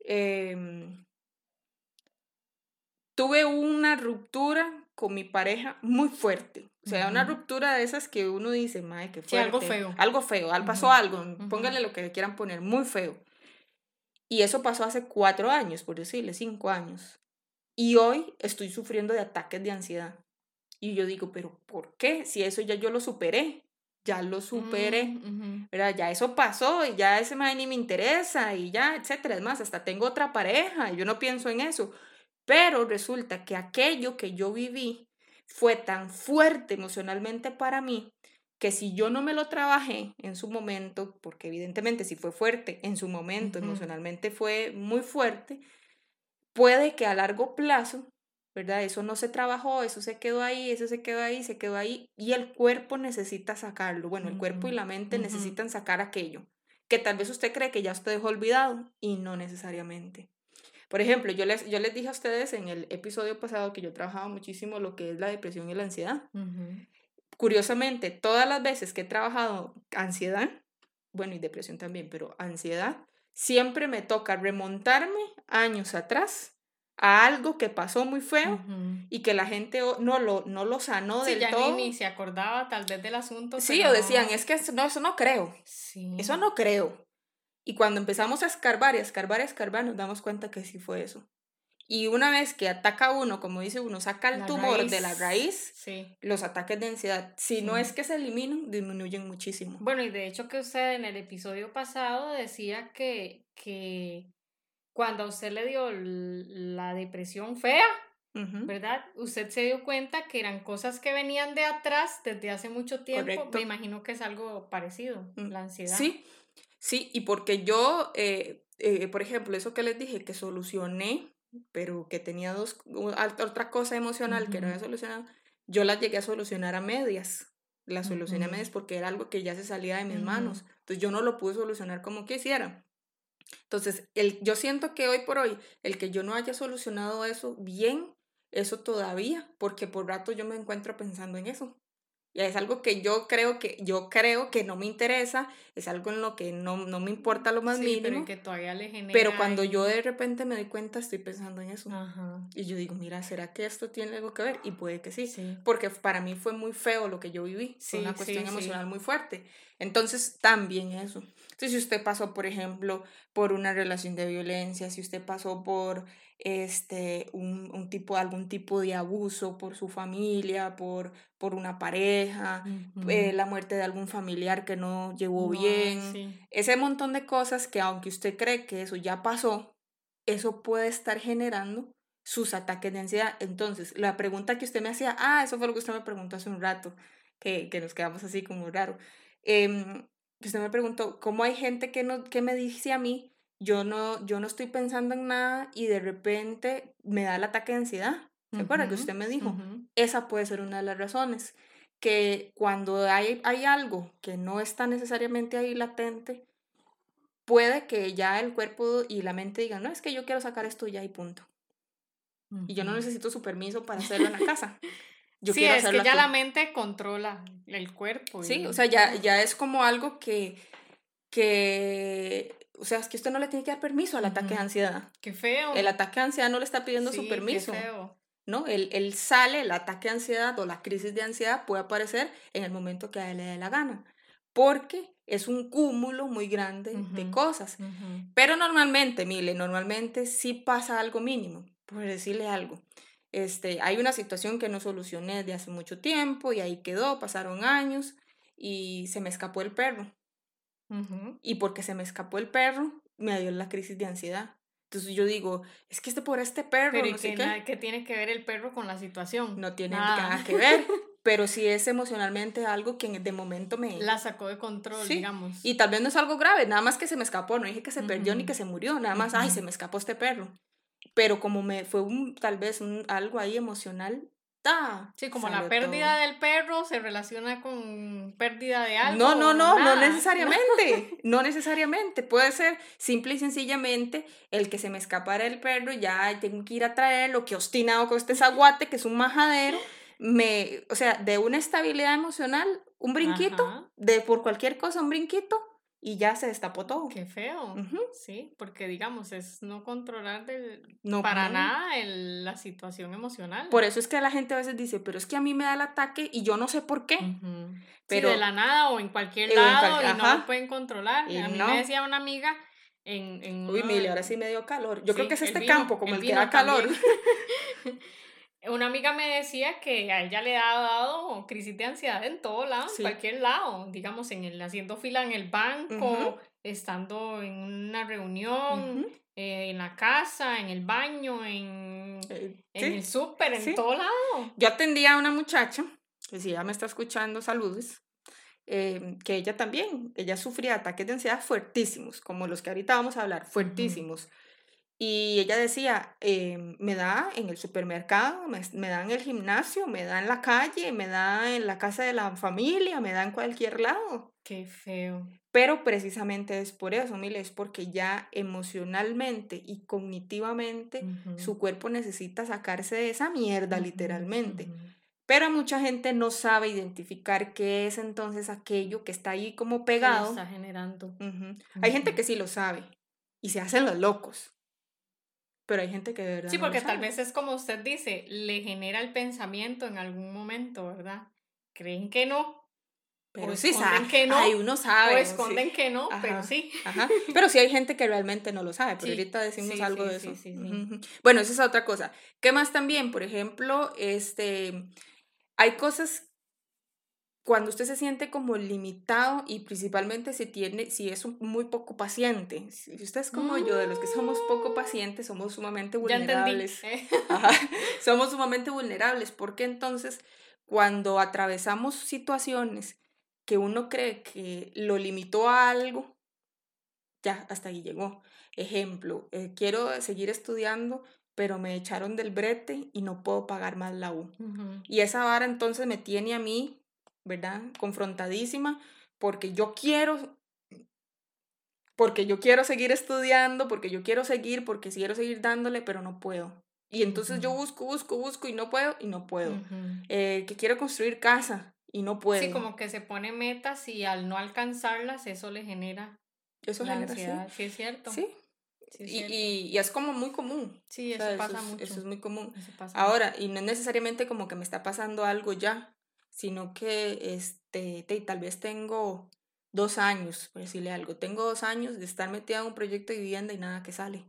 em, tuve una ruptura con mi pareja muy fuerte. O sea, una ruptura de esas que uno dice, madre, que fuerte. algo feo. Algo feo, al pasó algo, póngale lo que quieran poner, muy feo. Y eso pasó hace cuatro años, por decirle, cinco años. Y hoy estoy sufriendo de ataques de ansiedad. Y yo digo, pero ¿por qué? Si eso ya yo lo superé, ya lo superé, mm, Ya eso pasó y ya ese man ni me interesa y ya, etcétera. Es más, hasta tengo otra pareja y yo no pienso en eso. Pero resulta que aquello que yo viví fue tan fuerte emocionalmente para mí que si yo no me lo trabajé en su momento, porque evidentemente si fue fuerte en su momento, emocionalmente fue muy fuerte, puede que a largo plazo ¿verdad? Eso no se trabajó, eso se quedó ahí, eso se quedó ahí, se quedó ahí, y el cuerpo necesita sacarlo. Bueno, el cuerpo y la mente necesitan sacar aquello, que tal vez usted cree que ya usted dejó olvidado, y no necesariamente. Por ejemplo, yo les, yo les dije a ustedes en el episodio pasado que yo trabajaba muchísimo lo que es la depresión y la ansiedad. Curiosamente, todas las veces que he trabajado ansiedad, bueno, y depresión también, pero ansiedad, siempre me toca remontarme años atrás a algo que pasó muy feo y que la gente no lo, no lo sanó sí, del ya todo. Ni, se acordaba tal vez del asunto. Sí, o decían, es que no, eso no creo. Sí. Eso no creo. Y cuando empezamos a escarbar y a escarbar y a escarbar, nos damos cuenta que sí fue eso. Y una vez que ataca uno, como dice uno, saca el tumor de la raíz, sí. los ataques de ansiedad, si no es que se eliminan, disminuyen muchísimo. Bueno, y de hecho que usted en el episodio pasado decía que, que cuando a usted le dio la depresión fea, ¿verdad? Usted se dio cuenta que eran cosas que venían de atrás desde hace mucho tiempo. Me imagino que es algo parecido, mm, la ansiedad. Sí, sí, y porque yo, eh, eh, por ejemplo, eso que les dije, que solucioné, pero que tenía dos, otra cosa emocional que no había solucionado, yo la llegué a solucionar a medias. La solucioné a medias porque era algo que ya se salía de mis manos. Entonces yo no lo pude solucionar como quisiera. Entonces, el, yo siento que hoy por hoy, el que yo no haya solucionado eso bien, eso todavía, porque por rato yo me encuentro pensando en eso. Y es algo que yo creo que, yo creo que no me interesa, es algo en lo que no, no me importa lo más mínimo. Pero que todavía le genera. Pero cuando yo de repente me doy cuenta, estoy pensando en eso. Y yo digo, mira, ¿será que esto tiene algo que ver? Y puede que sí. Porque para mí fue muy feo lo que yo viví. fue una cuestión emocional muy fuerte. Entonces, también eso. Entonces, si usted pasó, por ejemplo, por una relación de violencia, si usted pasó por este, un, un tipo, algún tipo de abuso por su familia, por, por una pareja, eh, la muerte de algún familiar que no llevó bien, ese montón de cosas que aunque usted cree que eso ya pasó, eso puede estar generando sus ataques de ansiedad. Entonces, la pregunta que usted me hacía, ah, eso fue lo que usted me preguntó hace un rato, que, que nos quedamos así como raro. Eh, usted me preguntó, ¿cómo hay gente que, no, que me dice a mí, yo no, yo no estoy pensando en nada y de repente me da el ataque de ansiedad? ¿Se acuerda que usted me dijo? Esa puede ser una de las razones, que cuando hay, hay algo que no está necesariamente ahí latente, puede que ya el cuerpo y la mente digan, no, es que yo quiero sacar esto ya y punto. Y yo no necesito su permiso para hacerlo en la <laughs> casa. Yo sí, es que ya la mente controla el cuerpo. Sí, o sea, ya, ya es como algo que, que, o sea, es que usted no le tiene que dar permiso al ataque de ansiedad. Qué feo. El ataque de ansiedad no le está pidiendo su permiso. Qué feo. ¿no? Él, él, sale, el ataque de ansiedad o la crisis de ansiedad puede aparecer en el momento que a él le dé la gana, porque es un cúmulo muy grande de cosas. Pero normalmente, mire, normalmente sí pasa algo mínimo, por decirle algo. Este, hay una situación que no solucioné de hace mucho tiempo y ahí quedó, pasaron años y se me escapó el perro. Y porque se me escapó el perro, me dio la crisis de ansiedad. Entonces yo digo, es que este por este perro, pero no sé qué. ¿qué tiene que ver el perro con la situación? No tiene nada que ver, <laughs> pero sí es emocionalmente algo que de momento me... La sacó de control, digamos. Y tal vez no es algo grave, nada más que se me escapó, no dije que se perdió ni que se murió, nada más, ay, se me escapó este perro pero como me fue un, tal vez un, algo ahí emocional, ta, Sí, como la pérdida del perro se relaciona con pérdida de algo. No, no, no, no necesariamente, <laughs> no necesariamente, puede ser simple y sencillamente el que se me escapara el perro, ya tengo que ir a traerlo, que obstinado con este zaguate, que es un majadero, me, o sea, de una estabilidad emocional, un brinquito, de por cualquier cosa, un brinquito, y ya se destapó todo. Qué feo. Sí, porque digamos, es no controlar no, para nada el, la situación emocional. Por eso es que la gente a veces dice, pero es que a mí me da el ataque y yo no sé por qué. Pero de la nada o en cualquier lado y no lo pueden controlar. a mí me decía una amiga en... en Uy, Mili, ahora sí me dio calor. Yo creo que es este campo como el, que da calor. <laughs> Una amiga me decía que a ella le ha dado crisis de ansiedad en todo lado, en cualquier lado, digamos, en el haciendo fila en el banco, estando en una reunión, eh, en la casa, en el baño, en, eh, en el súper, en todo lado. Yo atendía a una muchacha, que si ya me está escuchando, saludos, em, que ella también, ella sufría ataques de ansiedad fuertísimos, como los que ahorita vamos a hablar, fuertísimos. Y ella decía, em, me da en el supermercado, me, me, da en el gimnasio, me da en la calle, me da en la casa de la familia, me da en cualquier lado. Qué feo. Pero precisamente es por eso, Mile, es porque ya emocionalmente y cognitivamente su cuerpo necesita sacarse de esa mierda, literalmente. Pero mucha gente no sabe identificar qué es entonces aquello que está ahí como pegado. está generando. Hay gente que sí lo sabe y se hacen los locos. Pero hay gente que de verdad. Sí, porque tal vez es como usted dice, le genera el pensamiento en algún momento, ¿verdad? Creen que no. Pero sí saben que no. Hay uno sabe. O esconden que no, pero sí. Ajá. Pero sí hay gente que realmente no lo sabe. Pero ahorita decimos algo de eso. Bueno, esa es otra cosa. ¿Qué más también? Por ejemplo, este. Hay cosas cuando usted se siente como limitado y principalmente si tiene, si es muy poco paciente, si usted es como yo, de los que somos poco mm. pacientes, somos sumamente vulnerables. ¿eh? <laughs> somos sumamente vulnerables, porque entonces cuando atravesamos situaciones que uno cree que lo limitó a algo, ya hasta ahí llegó. Ejemplo, eh, quiero seguir estudiando, pero me echaron del brete y no puedo pagar más la U. Y esa vara entonces me tiene a mí ¿verdad? Confrontadísima, porque yo quiero, porque yo quiero seguir estudiando, porque yo quiero seguir, porque quiero seguir dándole, pero no puedo. Y entonces yo busco, busco, busco y no puedo y no puedo. Eh, que quiero construir casa y no puedo. Sí, como que se pone metas y al no alcanzarlas eso le genera eso genera, ansiedad. Sí. es cierto. Sí. y, y, es como muy común. Sí, eso pasa mucho. Eso es muy común. Ahora, y no es necesariamente como que me está pasando algo ya, sino que este, tal vez tengo dos años, por decirle algo, tengo dos años de estar metida en un proyecto de vivienda y nada que sale.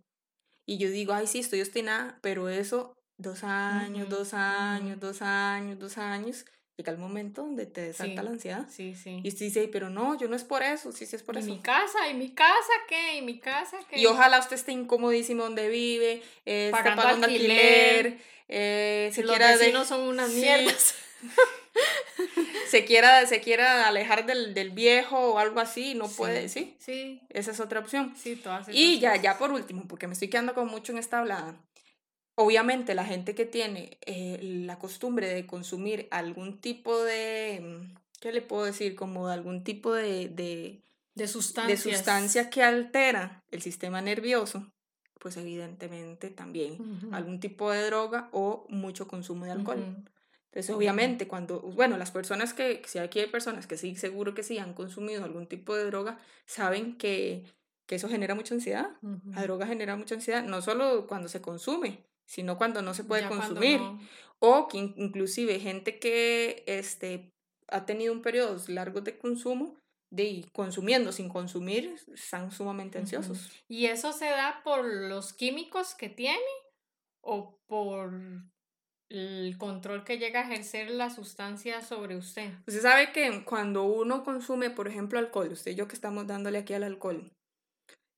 Y yo digo, ay, sí, estoy obstinada, pero eso, dos años, dos años, dos años, dos años, llega el momento donde te desalta Sí, la ansiedad. Sí, sí. Y usted dice, pero no, yo no es por eso, sí, sí es por ¿Y eso. mi casa? ¿Y mi casa qué? ¿Y mi casa qué? Y ojalá usted esté incomodísimo donde vive, eh, Pagando pagando alquiler, alquiler, eh, se Los quiera de- vecinos son unas Sí. <laughs> <laughs> se quiera, se quiera alejar del, del viejo o algo así, no puede, sí. Sí, Esa es otra opción. sí, todas Y ya, cosas. ya por último, porque me estoy quedando con mucho en esta hablada. Obviamente la gente que tiene eh, la costumbre de consumir algún tipo de, mm, ¿qué le puedo decir? Como algún tipo de, de, De de sustancias. sustancia que altera el sistema nervioso, pues evidentemente también algún tipo de droga o mucho consumo de alcohol. Entonces, Ujú. obviamente, cuando, bueno, las personas que, si aquí hay personas que sí, seguro que sí han consumido algún tipo de droga, saben que, que eso genera mucha ansiedad. La droga genera mucha ansiedad, no solo cuando se consume, sino cuando no se puede Ya consumir. no- O que in- inclusive gente que este, ha tenido un periodo largo de consumo, de consumiendo sin consumir, están sumamente ansiosos. ¿Y eso se da por los químicos que tiene o por el control que llega a ejercer la sustancia sobre usted? Usted sabe que cuando uno consume, por ejemplo, alcohol, usted y yo que estamos dándole aquí al alcohol,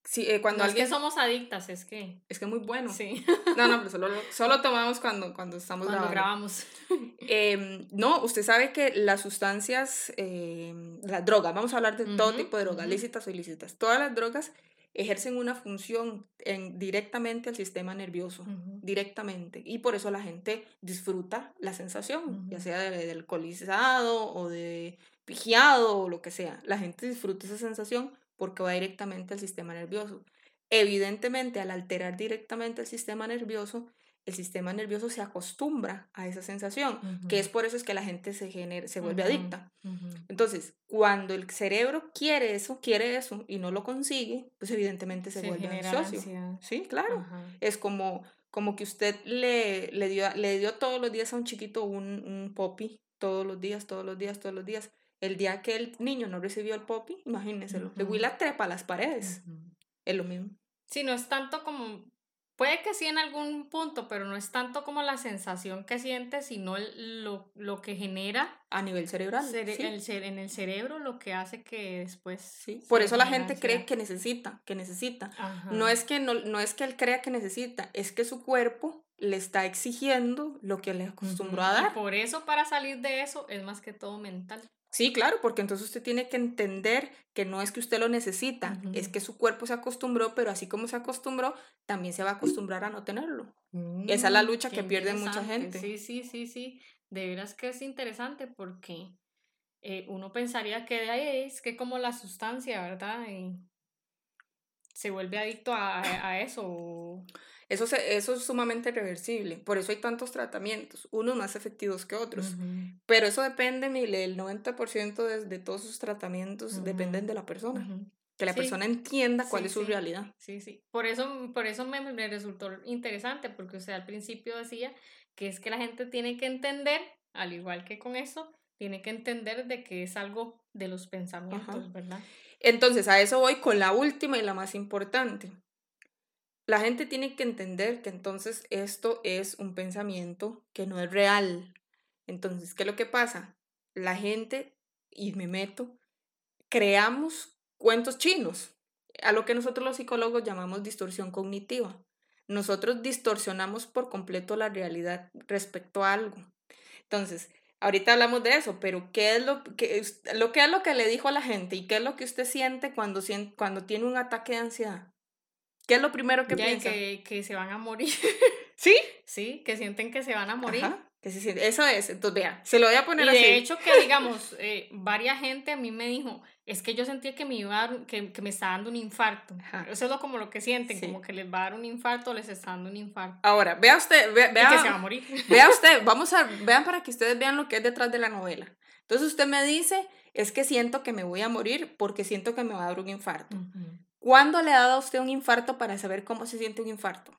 sí, eh, cuando no alguien... es que somos adictas, es que Es que es muy bueno. sí, <laughs> No, no, pero solo, lo- solo tomamos cuando, cuando estamos cuando grabando. grabamos. <laughs> Em, no, usted sabe que las sustancias, em, las drogas, vamos a hablar de todo tipo de drogas, lícitas o ilícitas. Todas las drogas ejercen una función en, directamente al sistema nervioso, directamente. Y por eso la gente disfruta la sensación, ya sea de, de alcoholizado o de vigiado o lo que sea. La gente disfruta esa sensación porque va directamente al sistema nervioso. Evidentemente, al alterar directamente el sistema nervioso, el sistema nervioso se acostumbra a esa sensación, que es por eso es que la gente se, genera, se vuelve Ujú, adicta. Entonces, cuando el cerebro quiere eso, quiere eso y no lo consigue, pues evidentemente se, Se vuelve ansioso. ansiedad. Sí, claro. Es como, como que usted le, le, dio, le dio todos los días a un chiquito un, un poppy, todos los días, todos los días, todos los días. El día que el niño no recibió el poppy, imagínenselo, le huila trepa a las paredes. Es lo mismo. Sí, no es tanto como, puede que sí en algún punto, pero no es tanto como la sensación que siente, sino el- lo, lo que genera A nivel cerebral. cere- sí. el cere- en el cerebro, lo que hace que después... Sí, Por eso la gente cree que necesita, que necesita. Ajá. No es que no, no es que él crea que necesita, es que su cuerpo le está exigiendo lo que le acostumbró a y dar. por eso, para salir de eso, es más que todo mental. Sí, claro, porque entonces usted tiene que entender que no es que usted lo necesita, es que su cuerpo se acostumbró, pero así como se acostumbró, también se va a acostumbrar a no tenerlo. Esa es la Mm, lucha qué que pierde mucha gente. Sí, sí, sí, sí. De veras que es interesante porque eh, uno pensaría que de ahí es que como la sustancia, ¿verdad? Y se vuelve adicto a, a- a eso. Eso, se- eso es sumamente reversible, por eso hay tantos tratamientos, unos más efectivos que otros. Pero eso depende, mire, el 90% de, de todos sus tratamientos dependen de la persona. Que la Sí, persona entienda cuál sí, es su sí. realidad. Sí, sí. Por eso, por eso me, me resultó interesante, porque usted al principio decía que es que la gente tiene que entender, al igual que con eso, tiene que entender de que es algo de los pensamientos, ¿verdad? Entonces, a eso voy con la última y la más importante. La gente tiene que entender que entonces esto es un pensamiento que no es real. Entonces, ¿qué es lo que pasa? La gente, y me meto, creamos cuentos chinos, a lo que nosotros los psicólogos llamamos distorsión cognitiva. Nosotros distorsionamos por completo la realidad respecto a algo. Entonces, ahorita hablamos de eso, pero ¿qué es lo us- lo, que es lo que le dijo a la gente y qué es lo que usted siente cuando, cuando tiene un ataque de ansiedad? ¿Qué es lo primero que Ya, y piensa? que, que se van a morir. <laughs> ¿Sí? Sí, que sienten que se van a morir. Ajá, que se siente. Eso es. Entonces, vea, se lo voy a Y poner así. de hecho que, digamos, <laughs> eh, varias gente a mí me dijo, es que yo sentía que me iba a dar, que, que me estaba dando un infarto. Ajá. Eso es lo, como lo que sienten, Sí. como que les va a dar un infarto o les está dando un infarto. Ahora, vea usted, vea, y que se va a vea, morir. <laughs> vea usted, vamos a, vean para que ustedes vean lo que es detrás de la novela. Entonces usted me dice, es que siento que me voy a morir porque siento que me va a dar un infarto. ¿Cuándo le ha dado a usted un infarto para saber cómo se siente un infarto?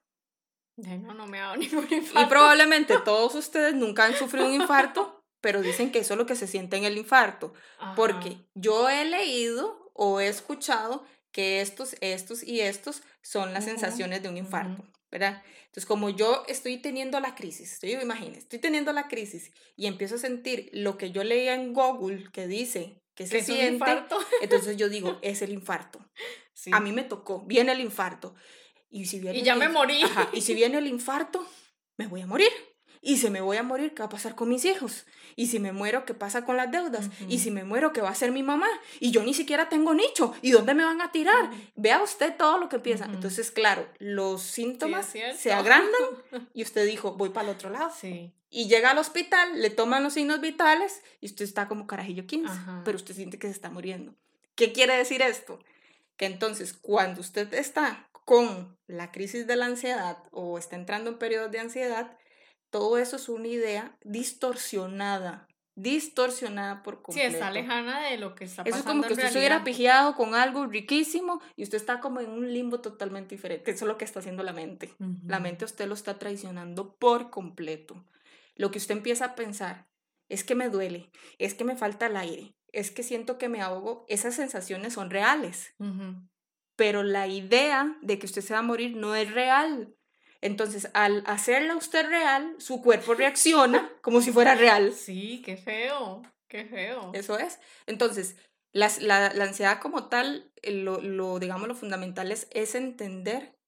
No, no me ha dado <laughs> ningún Y infarto. probablemente <laughs> todos ustedes nunca han sufrido un infarto, pero dicen que eso es lo que se siente en el infarto. Ajá. Porque yo he leído o he escuchado que estos, estos y estos son las sensaciones de un infarto. ujú. ¿verdad? Entonces, como yo estoy teniendo la crisis, estoy, imagínense, estoy teniendo la crisis y empiezo a sentir lo que yo leía en Google que dice que se siente, <laughs> entonces yo digo, es el infarto. A mí me tocó, viene el infarto. Y, si viene y ya me morí. y si viene el infarto, me voy a morir. Y si me voy a morir, ¿qué va a pasar con mis hijos? Y si me muero, ¿qué pasa con las deudas? Y si me muero, ¿qué va a hacer mi mamá? Y yo ni siquiera tengo nicho. ¿Y dónde me van a tirar? Vea usted todo lo que piensa. Entonces, claro, los síntomas se agrandan <laughs> y usted dijo, voy para el otro lado. Sí. Y llega al hospital, le toman los signos vitales y usted está como carajillo 15, pero usted siente que se está muriendo. ¿Qué quiere decir esto? Que entonces, cuando usted está con la crisis de la ansiedad o está entrando en periodos de ansiedad, todo eso es una idea distorsionada, distorsionada por completo. Sí, está lejana de lo que está pasando. Eso es como que usted estuviera pigiado con algo riquísimo y usted está como en un limbo totalmente diferente. Eso es lo que está haciendo la mente. La mente usted lo está traicionando por completo. Lo que usted empieza a pensar es que me duele, es que me falta el aire, es que siento que me ahogo. Esas sensaciones son reales. Pero la idea de que usted se va a morir no es real. Entonces, al hacerla usted real, su cuerpo reacciona como si fuera real. Sí, qué feo, qué feo. Eso es. Entonces, la, la, la ansiedad como tal, eh, lo, lo, digamos, lo fundamental es, es entender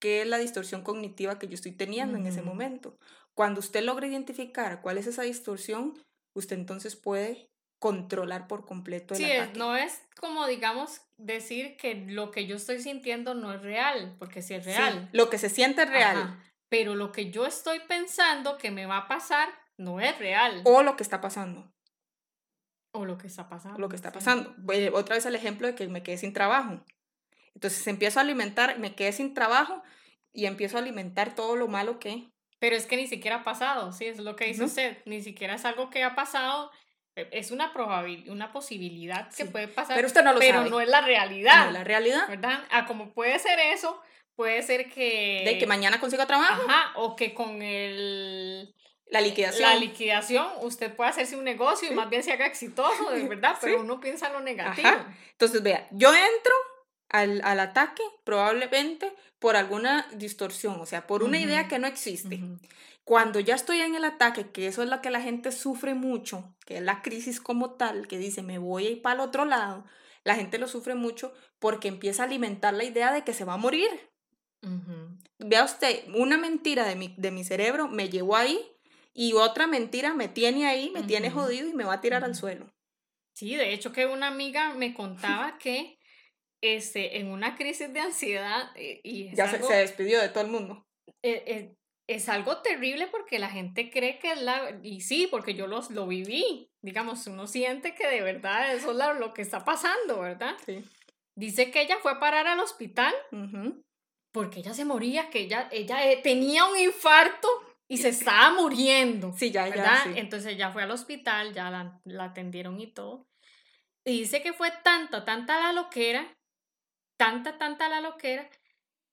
qué es la distorsión cognitiva que yo estoy teniendo en ese momento. Cuando usted logra identificar cuál es esa distorsión, usted entonces puede controlar por completo el sí, no es como, digamos, decir que lo que yo estoy sintiendo no es real, porque sí es real. lo que se siente es real. pero lo que yo estoy pensando que me va a pasar no es real. O lo que está pasando. O lo que está pasando. Lo que está pasando. Otra vez el ejemplo de que me quedé sin trabajo. Entonces empiezo a alimentar, me quedé sin trabajo y empiezo a alimentar todo lo malo que... Pero es que ni siquiera ha pasado, sí, es lo que dice usted. Ni siquiera es algo que ha pasado es una probabilidad, una posibilidad que puede pasar, pero usted no lo pero no es la realidad. No es la realidad. ¿Verdad? Ah, como puede ser eso, puede ser que... De que mañana consiga trabajo. Ajá, o que con el... La liquidación. La liquidación, usted puede hacerse un negocio y más bien se haga exitoso, de verdad, <laughs> pero uno piensa lo negativo. Entonces, vea, yo entro al, al, ataque probablemente por alguna distorsión, o sea, por una idea que no existe. Cuando ya estoy en el ataque, que eso es lo que la gente sufre mucho, que es la crisis como tal, que dice me voy a ir para el otro lado, la gente lo sufre mucho porque empieza a alimentar la idea de que se va a morir. Vea usted, una mentira de mi, de mi cerebro me llevó ahí y otra mentira me tiene ahí, me tiene jodido y me va a tirar al suelo. Sí, de hecho que una amiga me contaba que este, en una crisis de ansiedad eh, y ya se, despidió de todo el mundo. Eh, eh, es algo terrible porque la gente cree que es la... Y sí, porque yo los, lo viví. Digamos, uno siente que de verdad eso es lo, que está pasando, ¿verdad? Sí. Dice que ella fue a parar al hospital porque ella se moría, que ella, ella eh, tenía un infarto y se estaba muriendo. Sí, ya, ya. Entonces ella fue al hospital, ya la, la atendieron y todo. Y dice que fue tanta, tanta la loquera, tanta, tanta la loquera,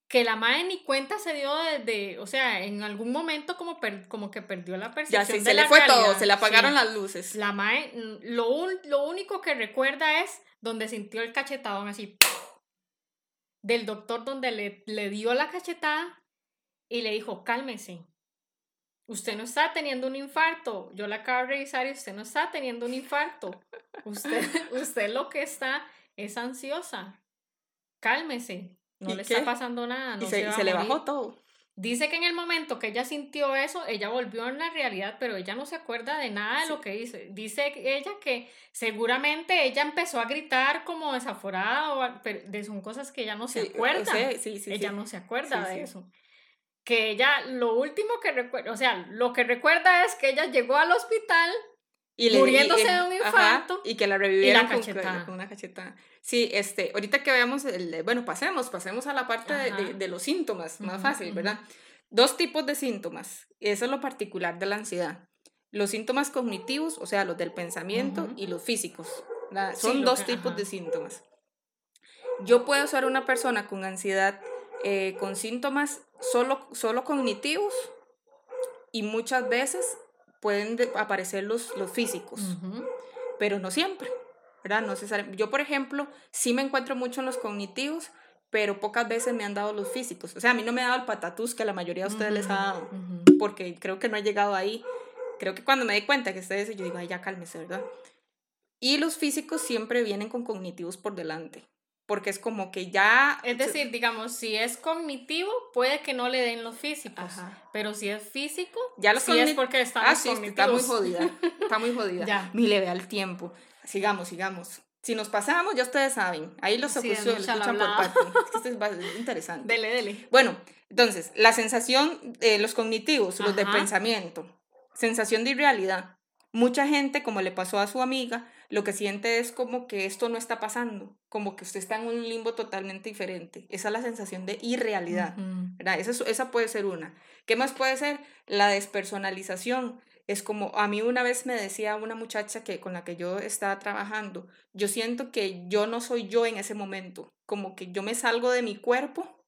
que la madre ni cuenta se dio de, o sea, en algún momento como, como que perdió la percepción. Ya, sí, se le fue todo, se le apagaron las luces. La madre, lo, lo único que recuerda es donde sintió el cachetadón así, del doctor donde le, le dio la cachetada y le dijo, cálmese, usted no está teniendo un infarto, yo la acabo de revisar y usted no está teniendo un infarto, usted, <laughs> usted lo que está es ansiosa, cálmese, no le está pasando nada. No y se, le bajó todo. Dice que en el momento que ella sintió eso, ella volvió a la realidad, pero ella no se acuerda de nada de lo que dice. Dice ella que seguramente ella empezó a gritar como desaforada, o, pero son cosas que ella no se acuerda. Sí, sí, ella no se acuerda de eso. Que ella, lo último que recuerda, o sea, lo que recuerda es que ella llegó al hospital y muriéndose de un infarto. y que la revivieron con, una cachetada. Sí, este, ahorita que veamos, el, bueno, pasemos, pasemos a la parte de, de, los síntomas, más fácil, ¿verdad? Dos tipos de síntomas, eso es lo particular de la ansiedad. Los síntomas cognitivos, o sea, los del pensamiento, y los físicos. Son dos tipos de síntomas. Yo puedo ser una persona con ansiedad, eh, con síntomas solo, solo cognitivos, y muchas veces pueden aparecer los, los físicos, pero no siempre, ¿verdad? No Yo, por ejemplo, sí me encuentro mucho en los cognitivos, pero pocas veces me han dado los físicos. O sea, a mí no me ha dado el patatús que a la mayoría de ustedes les ha dado, porque creo que no ha llegado ahí. Creo que cuando me di cuenta que ustedes, yo digo, ay, ya cálmese, ¿verdad? Y los físicos siempre vienen con cognitivos por delante, porque es como que ya... Es decir, digamos, si es cognitivo, puede que no le den los físicos, pero si es físico, ya los sí es porque están ah, sí, está muy jodida, está muy <laughs> jodida. ya. Mi le ve al tiempo. Sigamos, sigamos. Si nos pasamos, ya ustedes saben. Ahí los Sí, es escuchan, escuchan por parte. Es que esto <laughs> es interesante. Dele, dele. Bueno, entonces, la sensación, eh, los cognitivos, los de Ajá. pensamiento, sensación de irrealidad. Mucha gente, como le pasó a su amiga, lo que siente es como que esto no está pasando, como que usted está en un limbo totalmente diferente. Esa es la sensación de irrealidad. Esa, es- esa puede ser una. ¿Qué más puede ser? La despersonalización. Es como, a mí una vez me decía una muchacha que, con la que yo estaba trabajando, yo siento que yo no soy yo en ese momento, como que yo me salgo de mi cuerpo,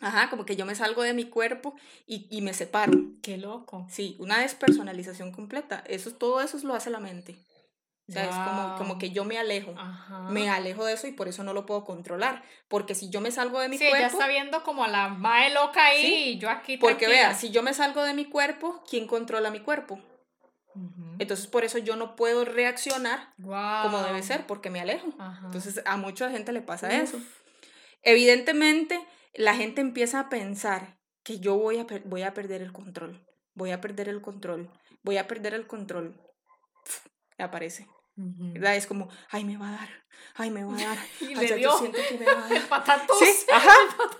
ajá, como que yo me salgo de mi cuerpo y, y me separo. Qué loco. Sí, una despersonalización completa. Eso, todo eso lo hace la mente. O sea, es como, como que yo me alejo. Ajá. Me alejo de eso y por eso no lo puedo controlar. Porque si yo me salgo de mi sí, ella cuerpo... está viendo como a la mae loca ahí Sí, y yo aquí Porque tranquila. vea, si yo me salgo de mi cuerpo, ¿quién controla mi cuerpo? Entonces por eso yo no puedo reaccionar como debe ser, porque me alejo. Ajá. Entonces a mucha gente le pasa Uf. eso. Evidentemente, la gente empieza a pensar que yo voy a, voy a perder el control, voy a perder el control, voy a perder el control. Pf, me ¿verdad? Es como, ay, me va a dar, ay, me va a dar. <laughs> Y ay, le dio. Yo siento que me va a <laughs> El dar. patatus. Sí, ajá,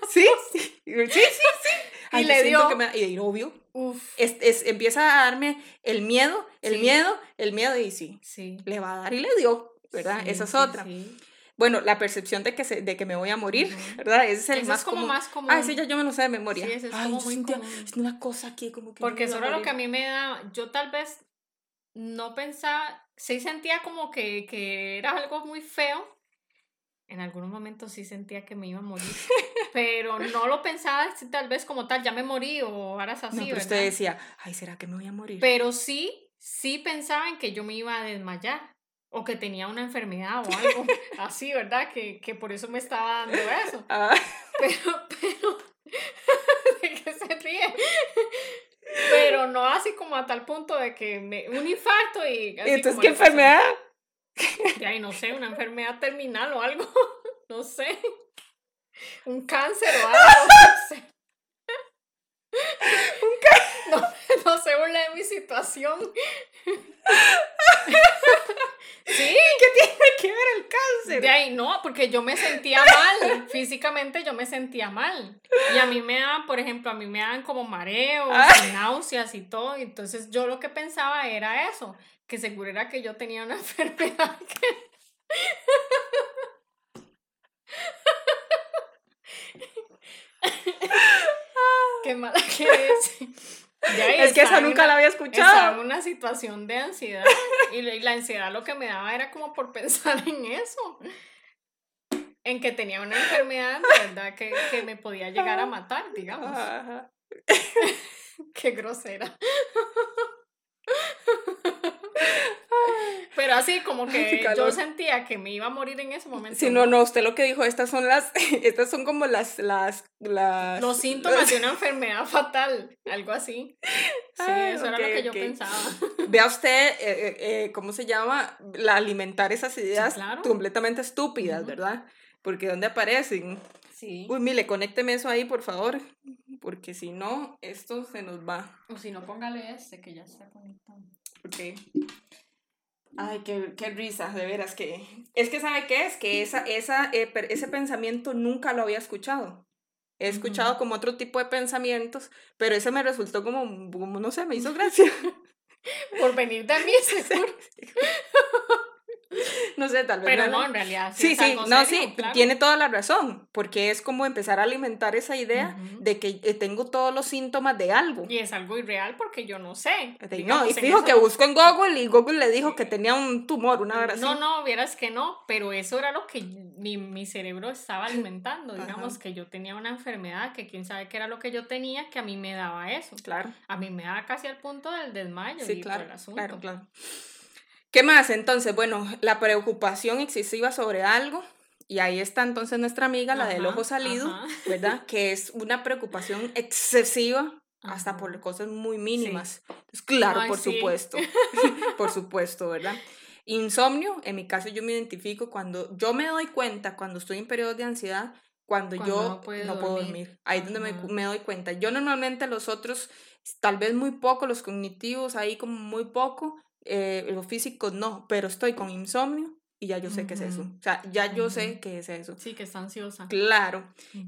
sí, sí, sí, <laughs> sí, sí. Ay, yo le dio. que me- y obvio, Uf. es, es- empieza a darme el miedo, el Sí. miedo, el miedo y sí, Sí. le va a dar y le dio, ¿verdad? Sí, Esa es sí, otra. sí. Bueno, la percepción de que, se, de que me voy a morir, Ujú. ¿verdad? Ese es el Eso más es como común. más común. Ah, sí, ya yo me lo sé de memoria. Sí, ese es Ay, como yo muy sentía común. es una cosa aquí como que... Porque eso era lo que a mí me da, yo tal vez no pensaba, sí sentía como que, que era algo muy feo. En algunos momentos sí sentía que me iba a morir, <laughs> pero no lo pensaba tal vez como tal, ya me morí o varas así, No, pero ¿verdad? usted decía, ay, ¿será que me voy a morir? Pero sí, sí pensaba en que yo me iba a desmayar o que tenía una enfermedad o algo <laughs> así, ¿verdad? Que, que por eso me estaba dando eso. Ah, Pero, pero, ¿de qué se ríe? Pero no así como a tal punto de que me, un infarto y... así Entonces, ¿qué enfermedad? De ahí, no sé, una enfermedad terminal o algo, <laughs> no sé. Un cáncer o algo, no sé. <laughs> No, se burle de mi situación. <laughs> Sí, ¿Qué tiene que ver el cáncer? de ahí no, porque yo me sentía mal, físicamente yo me sentía mal. Y a mí me daban, por ejemplo, a mí me daban como mareos, Ah. y náuseas y todo. Entonces yo lo que pensaba era eso, que seguro era que yo tenía una <laughs> enfermedad que... Qué mala que es. Es que esa nunca una- la había estaba en escuchado. una situación de ansiedad <laughs> y la, y la ansiedad lo que me daba era como por pensar en eso, en que tenía una enfermedad verdad que, que me podía llegar a matar, digamos. Ajá. <laughs> Qué grosera. <laughs> Pero así como Ay, que yo sentía que me iba a morir en ese momento. Sí, no, no, usted lo que dijo, estas son las, <laughs> estas son como las, las, las... Los síntomas de una enfermedad fatal, algo así. Sí, Ah, eso era ok, lo que yo ok. pensaba. <laughs> Vea usted, eh, eh, eh, ¿cómo se llama? La alimentar esas ideas claro. completamente estúpidas. ¿verdad? Porque ¿dónde aparecen? Sí. Uy, mire, conécteme eso ahí, por favor, porque si no, esto se nos va. O si no, póngale este que ya está conectado. Porque... Ay, qué, qué risa, de veras que... Es que ¿sabe qué es? Que esa, esa, eh, ese pensamiento nunca lo había escuchado. He escuchado como otro tipo de pensamientos, pero ese me resultó como, como no sé, me hizo <laughs> gracia. Por venir de mí, <laughs> seguro. <laughs> no sé, tal vez. Pero no- no, en realidad. Sí, sí, no, serio, sí, claro. tiene toda la razón, porque es como empezar a alimentar esa idea de que eh, tengo todos los síntomas de algo. Y es algo irreal porque yo no sé. Digamos, no, y fijo eso- que buscó en Google y Google le dijo que tenía un tumor, una así. No, no, vieras que no, pero eso era lo que mi, mi cerebro estaba <clears throat> alimentando, Ajá. digamos que yo tenía una enfermedad, que quién sabe qué era lo que yo tenía, que a mí me daba eso. Claro, A mí me daba casi al punto del desmayo sí, y claro, el asunto. claro, claro. ¿Qué más? Entonces, bueno, la preocupación excesiva sobre algo, Y ahí está entonces nuestra amiga, la del Ajá, ojo salido, ajá. ¿verdad? Que es una preocupación excesiva hasta por cosas muy mínimas. Entonces, claro, Ay, por sí. supuesto, <laughs> <laughs> por supuesto, ¿verdad? Insomnio, en mi caso yo me identifico cuando yo me doy cuenta cuando estoy en periodos de ansiedad, cuando, Cuando yo no puedo dormir. dormir. Ahí es donde me, me doy cuenta. Yo normalmente los otros, tal vez muy poco, los cognitivos, ahí como muy poco, eh, los físicos no, pero estoy con insomnio y ya yo sé qué es eso. O sea, ya yo sé qué es eso. Sí, que está ansiosa. Claro.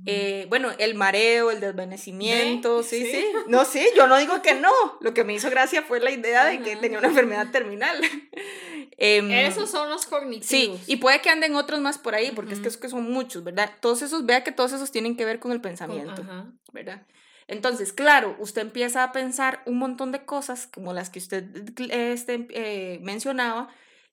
Eh, bueno, el mareo, el desvanecimiento, sí, sí, Sí. No, sí, yo no digo que no. Lo que me hizo gracia fue la idea de que tenía una enfermedad terminal. <laughs> Em, Esos son los Sí, cognitivos. y puede que anden otros más por ahí, porque es que, es que son muchos, ¿verdad? Todos esos, vea que todos esos tienen que ver con el pensamiento. ¿verdad? Entonces, claro, usted empieza a pensar un montón de cosas, como las que usted eh, este, eh, mencionaba,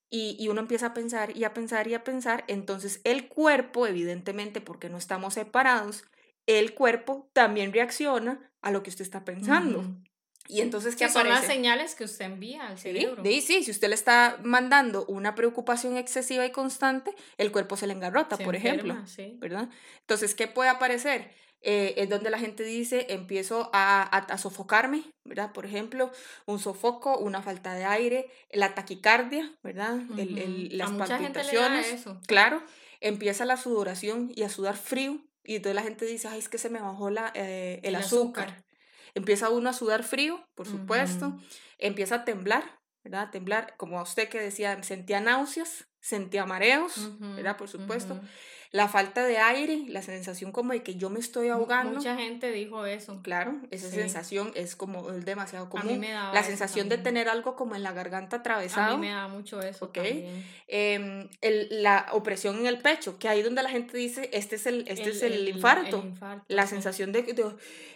y, y uno empieza a pensar y a pensar y a pensar, entonces el cuerpo, evidentemente, porque no estamos separados, el cuerpo también reacciona a lo que usted está pensando. Y entonces, ¿qué Sí, son aparece? las señales que usted envía al Sí, cerebro. ahí sí, si usted le está mandando una preocupación excesiva y constante, el cuerpo se le engarrota, Se por ejemplo, sí. ¿verdad? Entonces, ¿qué puede aparecer? Eh, es donde la gente dice, empiezo a, a, a sofocarme, ¿verdad? Por ejemplo, un sofoco, una falta de aire, la taquicardia, ¿verdad? El- el- las a mucha gente le da palpitaciones. eso. Claro, empieza la sudoración y a sudar frío, y entonces la gente dice, ay, es que se me bajó la, eh, el, El azúcar. azúcar. Empieza uno a sudar frío, por supuesto. Empieza a temblar, ¿verdad? A temblar, como a usted que decía, sentía náuseas, sentía mareos, Ujú, ¿verdad? Por supuesto. La falta de aire, la sensación como de que yo me estoy ahogando. Mucha gente dijo eso. Claro, esa Sí. sensación es como es demasiado A común. mí me daba la sensación de tener algo como en la garganta A atravesado. mí me da mucho eso Ok. em, el- la opresión en el pecho, que ahí donde la gente dice, este es el, este es el, el infarto. infarto, la sí. sensación de, de,